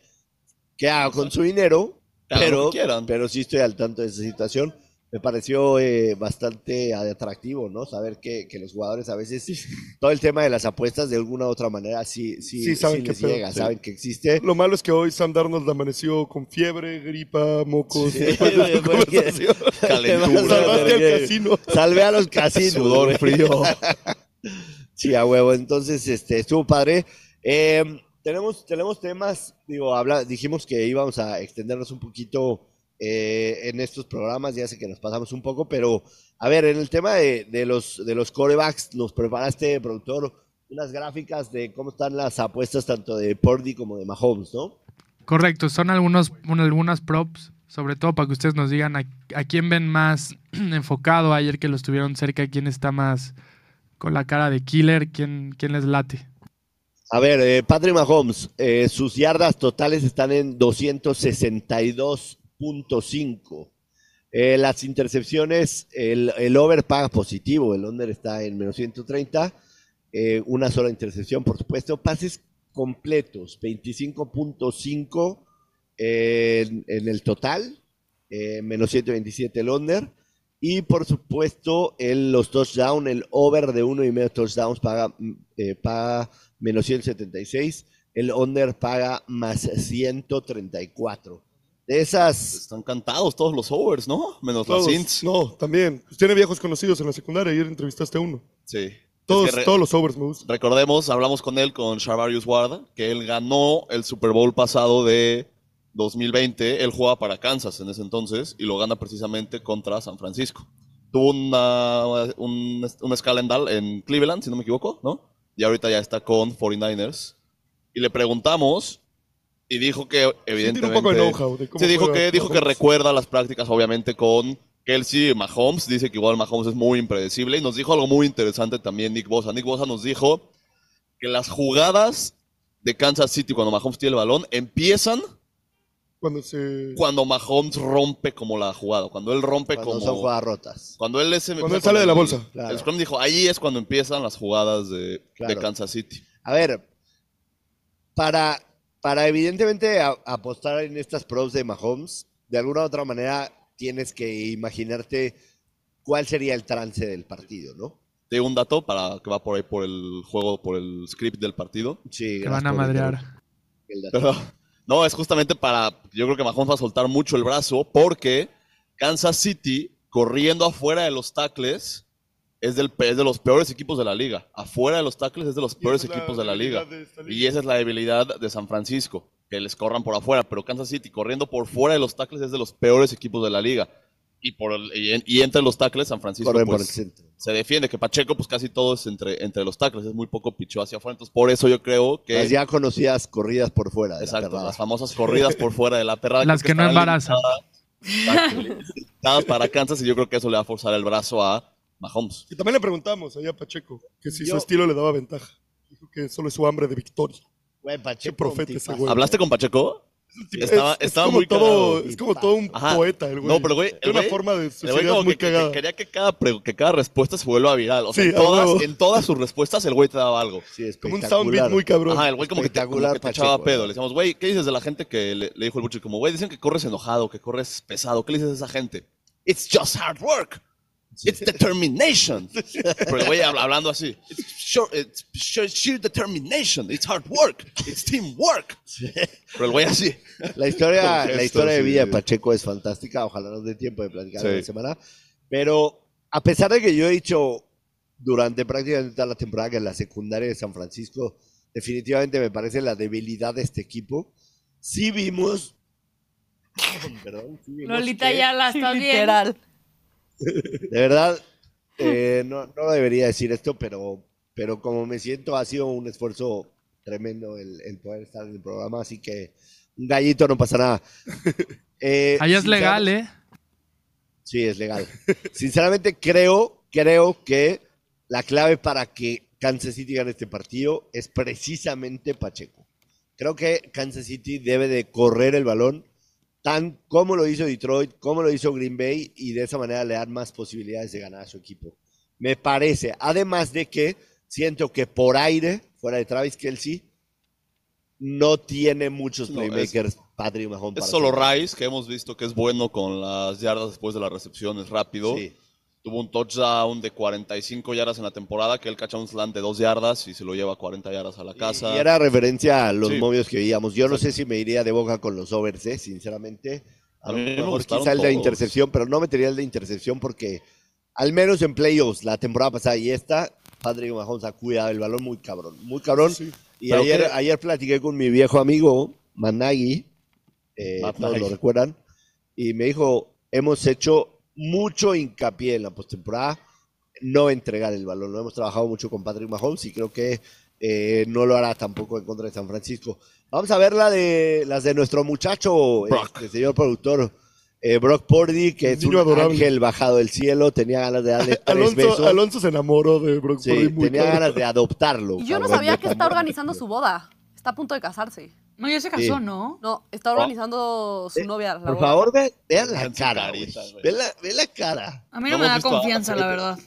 qué haga con su dinero, pero, quieran. pero sí estoy al tanto de esa situación. Me pareció eh, bastante atractivo, ¿no? Saber que, que los jugadores a veces, todo el tema de las apuestas de alguna u otra manera sí, sí, Sí, saben sí les pedo. llega, Sí. saben que existe. Lo malo es que hoy Sam Darnold amaneció con fiebre, gripa, mocos. Sí, después de. Calentura. Salvaste al casino. Salvé a los casinos. Sudor frío. Sí, a huevo. Entonces, este, estuvo padre. Eh, tenemos, tenemos temas, digo, habla, dijimos que íbamos a extendernos un poquito eh, en estos programas, ya sé que nos pasamos un poco, pero a ver, en el tema de, de los, de los corebacks, nos preparaste, productor, unas gráficas de cómo están las apuestas tanto de Purdy como de Mahomes, ¿no? Correcto, son algunos, un- algunas props, sobre todo para que ustedes nos digan a, a quién ven más enfocado ayer que lo estuvieron cerca, quién está más con la cara de killer, quién, quién les late. A ver, eh, Patrick Mahomes, eh, sus yardas totales están en 262.5. Eh, las intercepciones, el, el over paga positivo, el under está en menos 130. eh, una sola intercepción, por supuesto. Pases completos, 25.5 eh, en, en el total, eh, menos 127 el under. Y por supuesto, el, los touchdowns, el over de uno y medio touchdowns paga, eh, paga menos 176. El under paga más 134. De esas, Están cantados todos los overs, ¿no? Menos Todos. las ints. No, también. Pues tiene viejos conocidos en la secundaria. Ayer entrevistaste a uno. Sí. Todos, Es que re- todos los overs me gustan. Recordemos, hablamos con él, con Sharvarius Ward, que él ganó el Super Bowl pasado de 2020. Él jugaba para Kansas en ese entonces y lo gana precisamente contra San Francisco. Tuvo una, un, un escalendal en Cleveland, si no me equivoco, ¿no? Y ahorita ya está con 49ers. Y le preguntamos y dijo que tiene un evidentemente... poco de know-how de sí, dijo que, dijo que recuerda las prácticas, obviamente, con Kelsey y Mahomes. Dice que igual Mahomes es muy impredecible. Y nos dijo algo muy interesante también Nick Bosa. Nick Bosa nos dijo que las jugadas de Kansas City cuando Mahomes tiene el balón empiezan Cuando se. cuando Mahomes rompe como la jugada. Cuando él rompe cuando como... son jugadas rotas. Cuando él, es- Cuando él sale de la el- bolsa. Claro. El Scrum dijo, ahí es cuando empiezan las jugadas de, de Claro. Kansas City. A ver, para, para evidentemente a- apostar en estas pros de Mahomes, de alguna u otra manera tienes que imaginarte cuál sería el trance del partido, ¿no? Te digo un dato para que va por ahí por el juego, por el script del partido. Sí, Que van a madrear. interrumpir el dato. Pero, no, es justamente para. Yo creo que Mahomes va a soltar mucho el brazo porque Kansas City, corriendo afuera de los tackles, es, del, es de los peores equipos de la liga. Afuera de los tackles es de los peores equipos de la liga. Y esa es la debilidad de San Francisco, que les corran por afuera. Pero Kansas City, corriendo por fuera de los tackles, es de los peores equipos de la liga. y, por el- y, en- y entre los tackles San Francisco por pues, el se defiende, que Pacheco pues casi todo es entre, entre los tackles, es muy poco pichó hacia afuera, entonces por eso yo creo que... Las ya conocidas corridas por fuera. de la Exacto, perrada. las famosas corridas por fuera de la perrada. Las que no embarazan. para Kansas y yo creo que eso le va a forzar el brazo a Mahomes. Y también le preguntamos allá a Pacheco que si Yo- su estilo le daba ventaja. Dijo que solo es su hambre de victoria. Güey, Qué Pacheco, profeta un ese tipazo. güey. ¿Hablaste con Pacheco? Es- Estaba, es estaba como muy todo, cagado. es como todo un Ajá. poeta el güey. No, pero güey, el Tiene una güey- forma de güey ideas como muy que, que- cagada. quería que cada, pre- que cada respuesta se vuelva viral. O sea, Sí, en, a todas, en todas sus respuestas el güey te daba algo. Sí, Como un espectacular. soundbeat muy cabrón. Ajá, el güey como que te, como Espectacular que te Pacheco, echaba pedo. ¿verdad? Le decíamos, güey, ¿qué dices de la gente que le, le dijo el Butcher? Como, güey, dicen que corres enojado, que corres pesado. ¿Qué le dices a esa gente? It's just hard work. It's determination. Pero el güey habla- hablando así. It's, sure, it's sheer, sheer determination. It's hard work. It's teamwork. Pero el güey así. La historia, la historia de sí, sí. Pacheco es fantástica. Ojalá nos dé tiempo de platicar Sí. en la semana. Pero a pesar de que yo he dicho durante prácticamente toda la temporada que en la secundaria de San Francisco definitivamente me parece la debilidad de este equipo, sí vimos... Perdón, sí vimos Lolita que- ya la está bien. Literal. De verdad, eh, no, no debería decir esto, pero, pero como me siento, ha sido un esfuerzo tremendo el, el poder estar en el programa, así que un gallito no pasa nada. Eh, Allá es legal, ¿eh? Sí, es legal. Sinceramente, creo, creo que la clave para que Kansas City gane este partido es precisamente Pacheco. Creo que Kansas City debe de correr el balón tan como lo hizo Detroit, como lo hizo Green Bay, y de esa manera le dan más posibilidades de ganar a su equipo. Me parece. Además de que siento que por aire, fuera de Travis Kelsey, no tiene muchos No, es- playmakers Patrick Mahomes. Es solo. Rice, que hemos visto que es bueno con las yardas después de la recepción, es rápido. Sí. Tuvo un touchdown de 45 yardas en la temporada, que él cacha un slant de 2 yardas y se lo lleva a 40 yardas a la casa. Y era referencia a los Sí. movios que veíamos. Yo no sé si me iría de boca con los overs, ¿eh? sinceramente. A A lo me quizá el de intercepción, pero no metería el de intercepción porque, al menos en playoffs, la temporada pasada y esta, Patrick Mahomes ha cuidado el balón muy cabrón. Muy cabrón. Sí. Y Pero ayer, que- ayer platiqué con mi viejo amigo, Managi, eh, todos lo recuerdan, y me dijo, hemos hecho mucho hincapié en la postemporada, no entregar el balón. Lo hemos trabajado mucho con Patrick Mahomes y creo que eh, no lo hará tampoco en contra de San Francisco. Vamos a ver la de, las de nuestro muchacho, Brock. este señor productor, eh, Brock Purdy, que es Niño un adorable. ángel bajado del cielo, tenía ganas de darle tres Alonso, besos. Alonso se enamoró de Brock Sí, Purdy muy tenía ganas de adoptarlo. Y yo no sabía que está organizando su boda. Está a punto de casarse. No, ya se casó, Sí. ¿no? No, está organizando su Eh, novia. la Por boda. favor, ve, vean la cara, güey. güey. Ve la, ve la cara. A mí No no me da a- confianza, la verdad.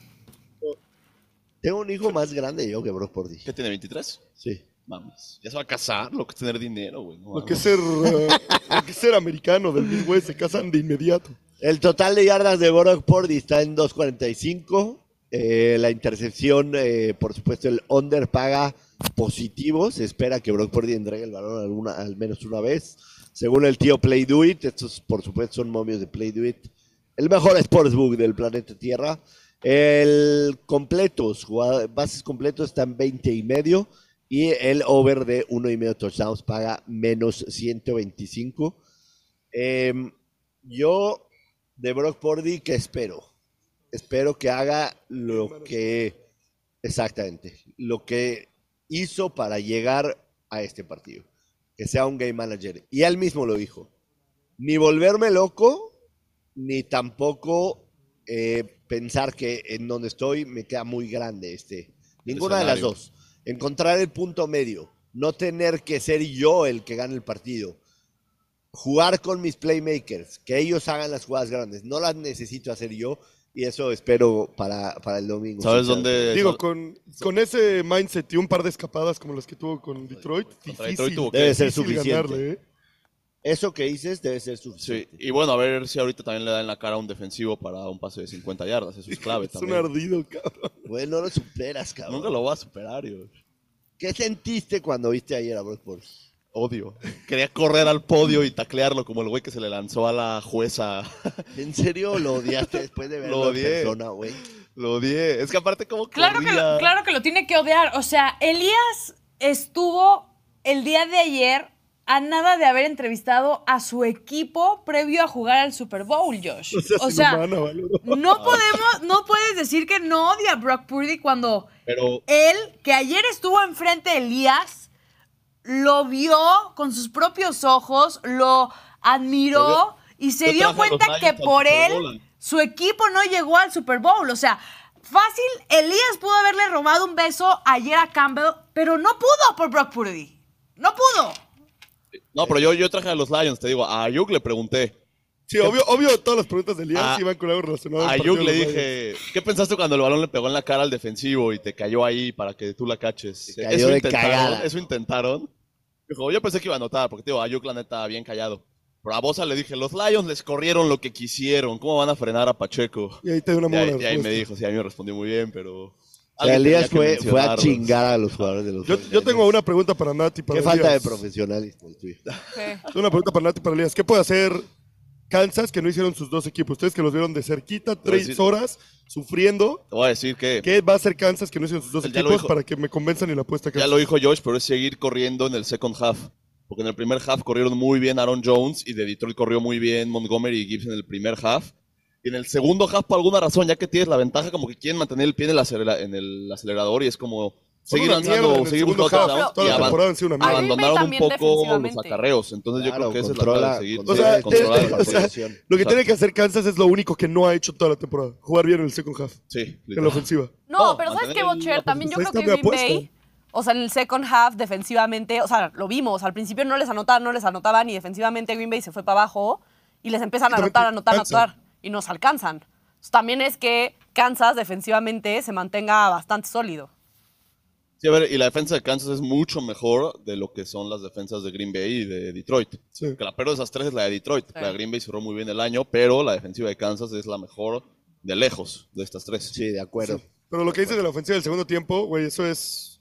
Tengo un hijo más grande yo que Brock Purdy. ¿Qué tiene, 23? Sí. Mames. Ya se va a casar, lo que es tener dinero, güey. no Lo que es ser, eh, lo que es ser americano del Midwest, se casan de inmediato. El total de yardas de Brock Purdy está en 2.45. Eh, la intercepción, eh, por supuesto, el under paga positivo. Se espera que Brock Purdy entregue el balón alguna, al menos una vez. Según el tío Play Do estos por supuesto son momios de Play Do. El mejor sportsbook del planeta Tierra. El completos, bases completos están 20 y medio. Y el over de uno y medio touchdowns paga menos 125. Em, yo de Brock Purdy, ¿qué espero? Espero que haga lo que exactamente, lo que hizo para llegar a este partido, que sea un game manager. Y él mismo lo dijo, ni volverme loco, ni tampoco eh, pensar que en donde estoy me queda muy grande este. Ninguna de las dos. Encontrar el punto medio, no tener que ser yo el que gane el partido jugar con mis playmakers, que ellos hagan las jugadas grandes. No las necesito hacer yo y eso espero para, para el domingo. ¿Sabes sinceramente. dónde? Digo, con, con ese mindset y un par de escapadas como las que tuvo con Detroit, difícil, Detroit tuvo que- Debe ser suficiente. ganarle, ¿eh? Eso que dices debe ser Sí, suficiente. y bueno, a ver si ahorita también le da en la cara a un defensivo para un pase de 50 yardas. Eso es clave Es un también. ardido, cabrón. Bueno, no lo superas, cabrón. Nunca lo va a superar, yo. ¿Qué sentiste cuando viste ayer a Brock Purdy? Odio. Quería correr al podio y taclearlo como el güey que se le lanzó a la jueza. ¿En serio lo odiaste después de verlo Lo en odié. persona, güey? Lo odié. Es que aparte como Claro que, lo, claro que lo tiene que odiar. O sea, Elías estuvo el día de ayer a nada de haber entrevistado a su equipo previo a jugar al Super Bowl, Josh. O sea, no podemos, no puedes decir que no odia a Brock Purdy cuando Pero él, que ayer estuvo enfrente de Elías, lo vio con sus propios ojos, lo admiró y se dio cuenta que por él Bowl. su equipo no llegó al Super Bowl. O sea, fácil, Elías pudo haberle robado un beso ayer a Campbell, pero no pudo por Brock Purdy. No pudo. No, pero yo, yo traje a los Lions, te digo. A Ayuk le pregunté. Sí, obvio, obvio, todas las preguntas de Elías Ah, iban con algo relacionado A de le dije, ¿qué pensaste cuando el balón le pegó en la cara al defensivo y te cayó ahí para que tú la caches? Cayó de cagada. Eso intentaron. Dijo, yo pensé que iba a anotar, porque te digo, Ayuk la neta bien callado. Pero a Bosa le dije, los Lions les corrieron lo que quisieron. ¿Cómo van a frenar a Pacheco? Y ahí te dio una Y ahí, y ahí me dijo, sí, a mí me respondió muy bien, pero... Elías fue, fue a chingar a los jugadores de los Yo, yo tengo una pregunta para Nati. Para Qué falta de Elías. profesionalismo el tuyo. Una pregunta para Nati y para Elías. ¿Qué puede hacer Kansas que no hicieron sus dos equipos? Ustedes que los vieron de cerquita, tres decir- horas, sufriendo. Te voy a decir que... ¿Qué va a hacer Kansas que no hicieron sus dos equipos dijo. para que me convenzan y la apuesta que Ya lo dijo Josh, pero es seguir corriendo en el second half. Porque en el primer half corrieron muy bien Aaron Jones y de Detroit corrió muy bien Montgomery y Gibbs en el primer half. Y en el segundo half, por alguna razón, ya que tienes la ventaja, como que quieren mantener el pie en el, acelera- en el acelerador y es como seguir lanzando, seguir buscando touchdowns Toda la temporada han sido una mierda. abandonaron un poco los acarreos. Entonces yo creo que esa es la clave, seguir, O sea, controlar el o partido. sea, lo que tiene que hacer Kansas es lo único que no ha hecho toda la temporada. Jugar bien en el second half, Sí, en la ofensiva. No, No, pero ¿sabes qué, Bocher? También yo posición. creo que Green Bay, o sea, en el second half defensivamente, o sea, lo vimos, al principio no les anotaban, no les anotaban y defensivamente Green Bay se fue para abajo y les empiezan a anotar, anotar, anotar y nos alcanzan. Entonces, también es que Kansas defensivamente se mantenga bastante sólido. Sí, a ver, y la defensa de Kansas es mucho mejor de lo que son las defensas de Green Bay y de Detroit. Sí. Que la peor de esas tres es la de Detroit. Sí. La de Green Bay cerró muy bien el año, pero la defensiva de Kansas es la mejor de lejos de estas tres. Sí, de acuerdo. Sí. Pero lo que dice de la ofensiva del segundo tiempo, güey, eso es.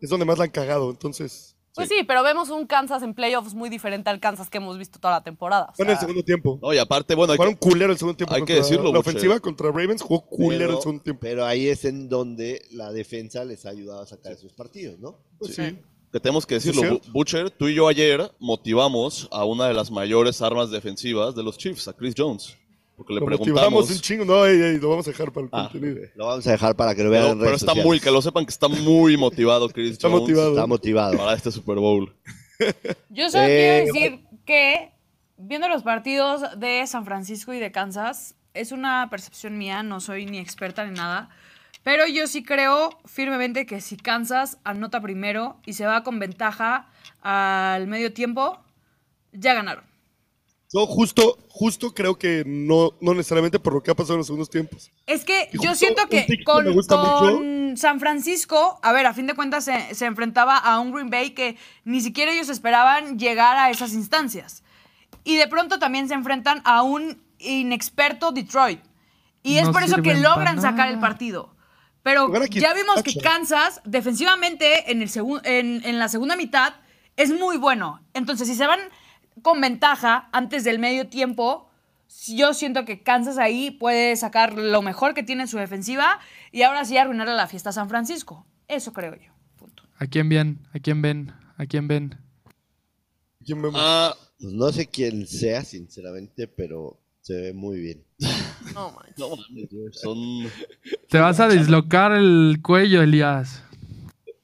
Es donde más la han cagado. Entonces. Pues sí, pero vemos un Kansas en playoffs muy diferente al Kansas que hemos visto toda la temporada. o Fue en el segundo tiempo. No, y aparte, bueno, hay Jugaron que- culero el segundo tiempo. hay que decirlo, La ofensiva contra Ravens jugó culero Pero- el segundo tiempo. Pero ahí es en donde la defensa les ha ayudado a sacar esos partidos, ¿no? Pues sí. que tenemos que decirlo. Butcher, tú y yo ayer motivamos a una de las mayores armas defensivas de los Chiefs, a Chris Jones. Porque le Lo preguntamos. motivamos un chingo. No, ey, ey, lo vamos a dejar para el Ah, contenido. Lo vamos a dejar para que lo vean Pero, en pero redes está sociales. muy, que lo sepan que está muy motivado Chris Está Jones motivado. Está motivado. para este Super Bowl. Yo solo Eh, quiero decir que viendo los partidos de San Francisco y de Kansas, es una percepción mía, no soy ni experta ni nada, pero yo sí creo firmemente que si Kansas anota primero y se va con ventaja al medio tiempo, ya ganaron. Yo justo, justo creo que no, no necesariamente por lo que ha pasado en los segundos tiempos. Es que yo siento que tic que con, con San Francisco, a ver, a fin de cuentas se, se enfrentaba a un Green Bay que ni siquiera ellos esperaban llegar a esas instancias. Y de pronto también se enfrentan a un inexperto Detroit. Y es No por eso que logran sacar el partido. Pero ya vimos que. Kansas, defensivamente, en, el segun- en, en la segunda mitad, es muy bueno. Entonces, si se van con ventaja antes del medio tiempo, yo siento que Kansas ahí puede sacar lo mejor que tiene en su defensiva y ahora sí arruinarle la fiesta a San Francisco. Eso creo yo. Punto. ¿A quién ven? ¿A quién ven? ¿A quién ven? ¿Quién vemos? Ah, Pues no sé quién sea, sinceramente, pero se ve muy bien. No manches. no mames, son. Te vas a dislocar el cuello, Elías.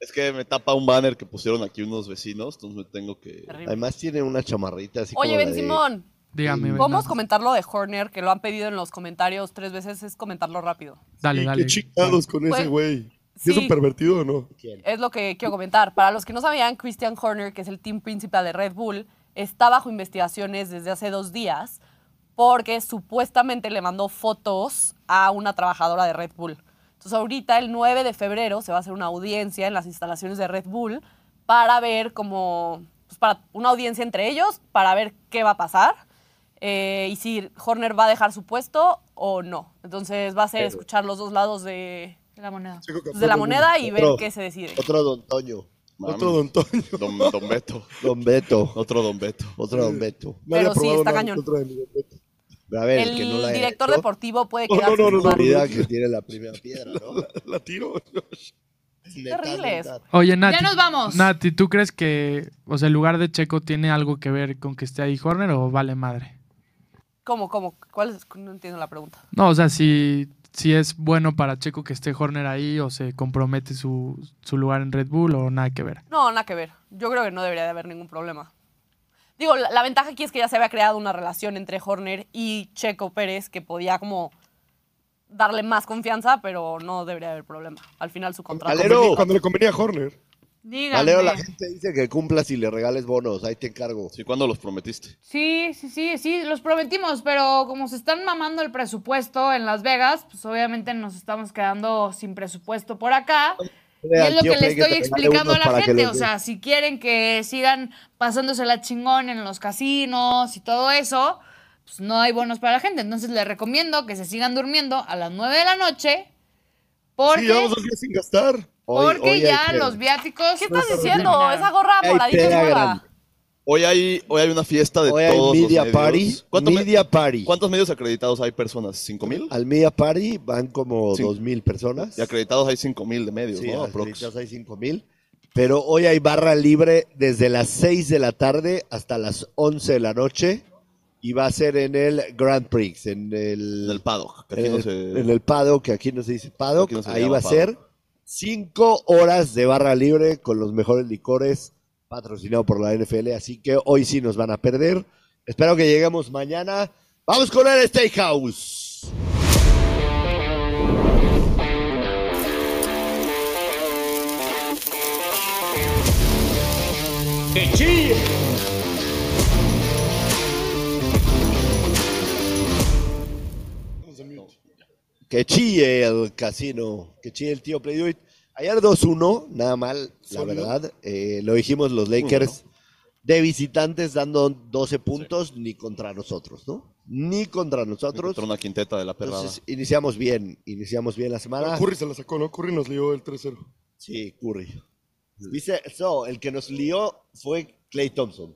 Es que me tapa un banner que pusieron aquí unos vecinos, entonces me tengo que. Terrible. Además tiene una chamarrita así Oye, como la Ben de- Simón, Dígame. ¿podemos Bernardo. comentar lo de Horner, que lo han pedido en los comentarios tres veces? Es comentarlo rápido. Dale, dale. Qué chingados con Pues, ese güey. ¿Sí ¿Es sí. un pervertido o no? Es lo que quiero comentar. Para los que no sabían, Christian Horner, que es el team principal de Red Bull, está bajo investigaciones desde hace dos días porque supuestamente le mandó fotos a una trabajadora de Red Bull. Entonces ahorita, el 9 de febrero, se va a hacer una audiencia en las instalaciones de Red Bull para ver como, pues para una audiencia entre ellos, para ver qué va a pasar eh, y si Horner va a dejar su puesto o no. Entonces va a ser escuchar los dos lados de, De la moneda. Pues, de la moneda y ver qué se decide. Otro Don Toño. Otro Don Toño. Don, Don Beto. Don Beto. Otro Don Beto. Otro Don Beto. No Pero sí, está cañón. contra de mi Don Beto. Pero a ver, el, que no la director hecho, deportivo puede No, no, quedarse no, sin no, lugar. Olvida que tiene la primera piedra, ¿no? La tiro. Neta, terribles. Oye, Nati. Ya nos vamos. Nati, ¿tú crees que, o sea, el lugar de Checo tiene algo que ver con que esté ahí Horner o vale madre? ¿Cómo, cómo? ¿Cuál es? No entiendo la pregunta. No, o sea, si, si es bueno para Checo que esté Horner ahí o se compromete su, su lugar en Red Bull o nada que ver. No, nada que ver. Yo creo que no debería de haber ningún problema. Digo, la, la ventaja aquí es que ya se había creado una relación entre Horner y Checo Pérez que podía como darle más confianza, pero no debería haber problema. Al final su contrato... Valero. Cuando le convenía a Horner. Díganme. Valero, la gente dice que cumplas y le regales bonos. Ahí te encargo. Sí, ¿cuándo los prometiste? Sí, sí, sí, sí, los prometimos, pero como se están mamando el presupuesto en Las Vegas, pues obviamente nos estamos quedando sin presupuesto por acá. Y es lo que le estoy explicando a la gente, o sea, si quieren que sigan pasándose la chingón en los casinos y todo eso, pues no hay bonos para la gente. Entonces les recomiendo que se sigan durmiendo a las 9 de la noche, porque, Sí, llevamos dos días sin gastar. Hoy- porque hoy ya los viáticos... ¿Qué estás diciendo? Esa gorra moradita es nueva. Hoy hay, hoy hay una fiesta de Hoy hay todos Media los medios. Party. ¿Cuántos me- Media Party. ¿Cuántos medios acreditados hay personas? ¿Cinco mil? Al Media Party van como Sí. dos mil personas. Y acreditados hay cinco mil de medios, Sí, ¿no? Acreditados hay cinco mil. Pero hoy hay barra libre desde las 6 de la tarde hasta las 11 de la noche. Y va a ser en el Grand Prix, en el, En el paddock. que aquí en no el, se- en el paddock, que aquí no se dice paddock. No Ahí va a ser cinco horas de barra libre con los mejores licores patrocinado por la NFL. Así que hoy sí nos van a perder. Espero que lleguemos mañana. Vamos con el Steakhouse. Que chille el casino, que chille el tío Playduit. Ayer 2-1, nada mal, la verdad. Eh, lo dijimos los Lakers de visitantes dando 12 puntos, ni contra nosotros, ¿no? Ni contra nosotros. Contra una quinteta de la perrada. Entonces, iniciamos bien, iniciamos bien la semana. Curry se la sacó, ¿no? Curry nos lió el 3-0. Sí, Curry. Dice, so, el que nos lió fue Clay Thompson.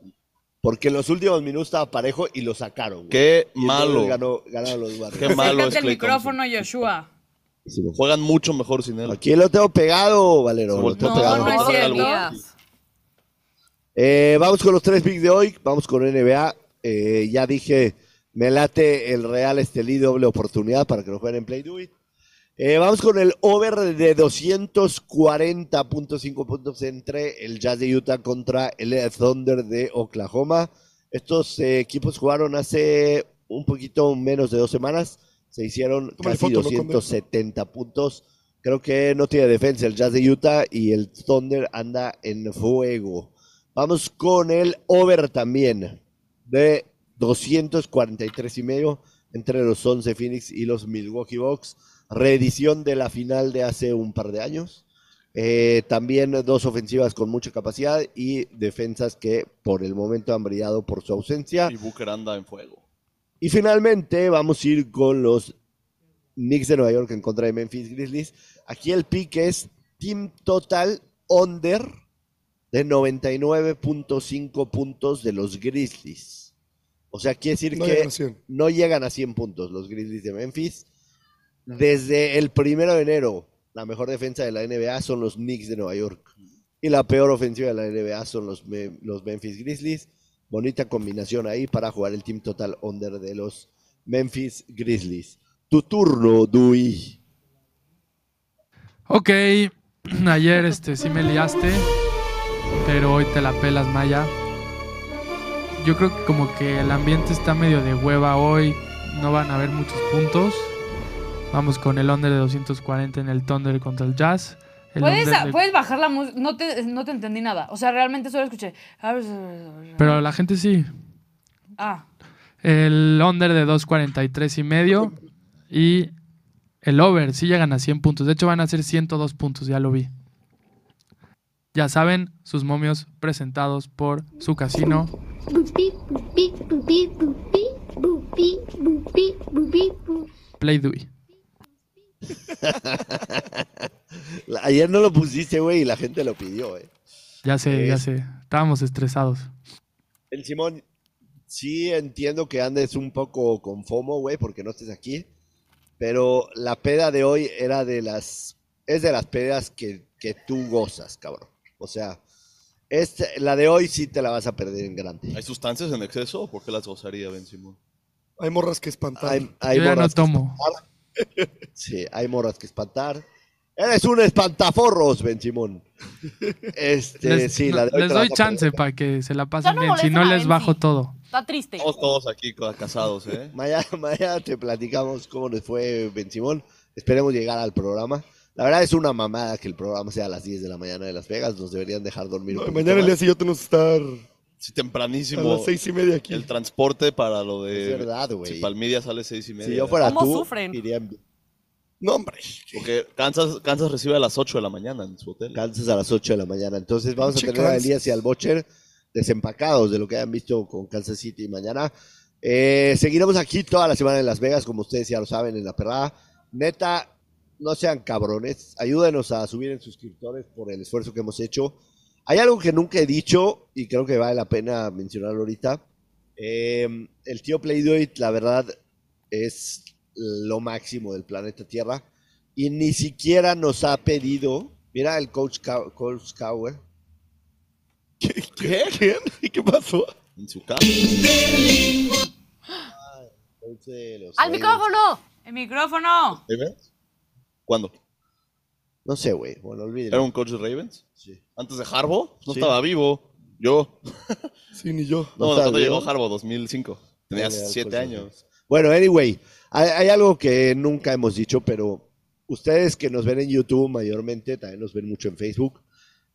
Porque en los últimos minutos estaba parejo y lo sacaron. güey. Qué Y malo. Ganó, ganaron los Warriors. Qué malo es Acércate el micrófono, Joshua. Juegan mucho mejor sin él. Aquí lo tengo pegado, Valero. Se Lo tengo No, pegado. no es. Eh, vamos con los tres picks de hoy. Vamos con NBA. Eh, ya dije, me late el Real Estelí doble oportunidad para que lo jueguen en Play Do It. Eh, vamos con el over de 240.5 puntos entre el Jazz de Utah contra el Thunder de Oklahoma. Estos eh, equipos jugaron hace un poquito menos de dos semanas. Se hicieron casi foto, ¿no? Con 270 puntos. Creo que no tiene defensa el Jazz de Utah y el Thunder anda en fuego. Vamos con el over también de 243 y medio entre los 11 Phoenix y los Milwaukee Bucks. Reedición de la final de hace un par de años. Eh, también dos ofensivas con mucha capacidad y defensas que por el momento han brillado por su ausencia. Y Booker anda en fuego. Y finalmente vamos a ir con los Knicks de Nueva York en contra de Memphis Grizzlies. Aquí el pick es Team Total Under de 99.5 puntos de los Grizzlies. O sea, quiere decir No que llegan a 100. no llegan a 100 puntos los Grizzlies de Memphis. Desde el primero de enero, la mejor defensa de la NBA son los Knicks de Nueva York. Y la peor ofensiva de la NBA son los, los Memphis Grizzlies. Bonita combinación ahí para jugar el Team Total Under de los Memphis Grizzlies. Tu turno, Dewey. Ok, ayer este sí me liaste, pero hoy te la pelas, Maya. Yo creo que como que el ambiente está medio de hueva hoy, no van a haber muchos puntos. Vamos con el under de 240 en el Thunder contra el Jazz. ¿Puedes, puedes bajar la música. No te, no te entendí nada. O sea, realmente solo escuché. Pero la gente sí. Ah, El under de 243 y medio y el over sí llegan a 100 puntos. De hecho van a ser 102 puntos, ya lo vi. Ya saben, sus momios presentados por su casino. Play Dewey. Ayer no lo pusiste, güey, y la gente lo pidió, eh. Ya sé, ya sé. Estábamos estresados. El Simón, sí entiendo que andes un poco con FOMO, güey, porque no estés aquí. Pero la peda de hoy era de las es de las peleas que, que tú gozas, cabrón. O sea, este, la de hoy sí te la vas a perder en grande. ¿Hay sustancias en exceso o por qué las gozaría Ben Simón? Hay morras que espantar. Hay, hay Yo ya no morras que tomo. espantar. Sí, hay morras que espantar. Eres un espantaforros, Ben Simón. Este, Les, sí, la de hoy les doy a chance para que se la pasen no bien. Si no, a les bajo todo. Está triste. Estamos todos aquí casados, ¿eh? Mañana, mañana te platicamos cómo nos fue Ben Simón. Esperemos llegar al programa. La verdad es una mamada que el programa sea a las 10 de la mañana de Las Vegas. Nos deberían dejar dormir un No, poquito mañana el día siguiente que estar Sí, a tempranísimo. las seis y media aquí. El transporte para lo de. Es verdad, güey. Si Palmidia sale seis y media. Si yo fuera ¿Cómo tú, sufren? iría en- No, hombre. Porque Kansas, Kansas recibe a las 8 de la mañana en su hotel. Kansas a las 8 de la mañana. Entonces vamos a tener a. Elías y al Bocher desempacados de lo que hayan visto con Kansas City mañana. Eh, seguiremos aquí toda la semana en Las Vegas, como ustedes ya lo saben, en la perrada. Neta, no sean cabrones. Ayúdenos a subir en suscriptores por el esfuerzo que hemos hecho. Hay algo que nunca he dicho y creo que vale la pena mencionarlo ahorita. Eh, el tío Playdoid, la verdad, es lo máximo del planeta Tierra. Y ni siquiera nos ha pedido. Mira el coach, Cow- coach Cowher. ¿Qué? ¿Qué? ¿Qué pasó? En su casa. ¡Al micrófono! El micrófono. ¿Ravens? ¿Cuándo? No sé, güey. Bueno, olvídenlo. ¿Era un coach de Ravens? Sí. ¿Antes de Harbaugh? No Sí. estaba vivo. Yo. Sí, ni yo. ¿No No, llegó? Harbaugh? 2005. Tenías Dale, al 7 coach de años. Bueno, anyway, hay, hay algo que nunca hemos dicho, pero ustedes que nos ven en YouTube mayormente, también nos ven mucho en Facebook.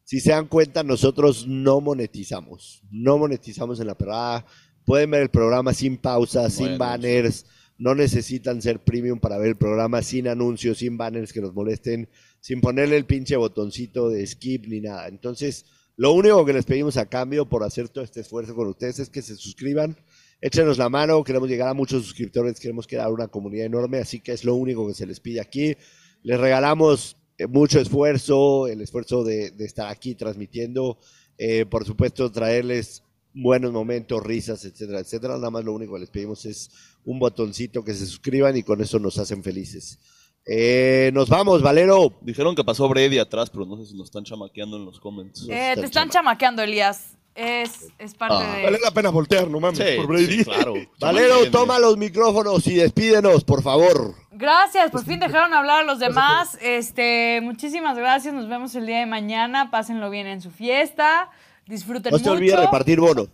Si se dan cuenta, nosotros no monetizamos. No monetizamos en la perrada. Pueden ver el programa sin pausas, sin banners. No necesitan ser premium para ver el programa sin anuncios, sin banners que nos molesten, sin ponerle el pinche botoncito de skip ni nada. Entonces, lo único que les pedimos a cambio por hacer todo este esfuerzo con ustedes es que se suscriban, échenos la mano, queremos llegar a muchos suscriptores, queremos crear una comunidad enorme, así que es lo único que se les pide aquí. Les regalamos eh, mucho esfuerzo, el esfuerzo de, de estar aquí transmitiendo, eh, por supuesto traerles buenos momentos, risas, etcétera, etcétera. Nada más lo único que les pedimos es un botoncito que se suscriban y con eso nos hacen felices. Eh, nos vamos, Valero. Dijeron que pasó Brady atrás, pero no sé si nos están chamaqueando en los comments. Eh, te están chamaqueando, Elías. Es, es parte Ah. de. Vale la pena voltear, no mames, Sí, por Brady. sí, claro. Valero, toma los micrófonos y despídenos, por favor. Gracias, por fin dejaron hablar a los demás. Este, muchísimas gracias. Nos vemos el día de mañana. Pásenlo bien en su fiesta. Disfruten No se mucho. olvide repartir bonos.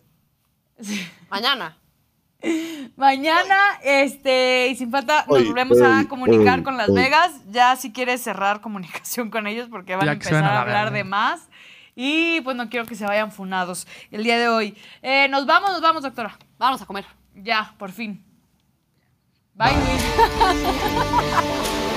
Mañana. Mañana, este, y sin falta, nos volvemos a comunicar con Las oye. Ya ya si quieres cerrar comunicación con ellos porque van Ya a empezar a a la hablar de más. Y pues no quiero que se vayan funados el día de hoy. Eh, nos vamos, nos vamos, doctora. Vamos a comer. Ya, por fin. Bye. Luis.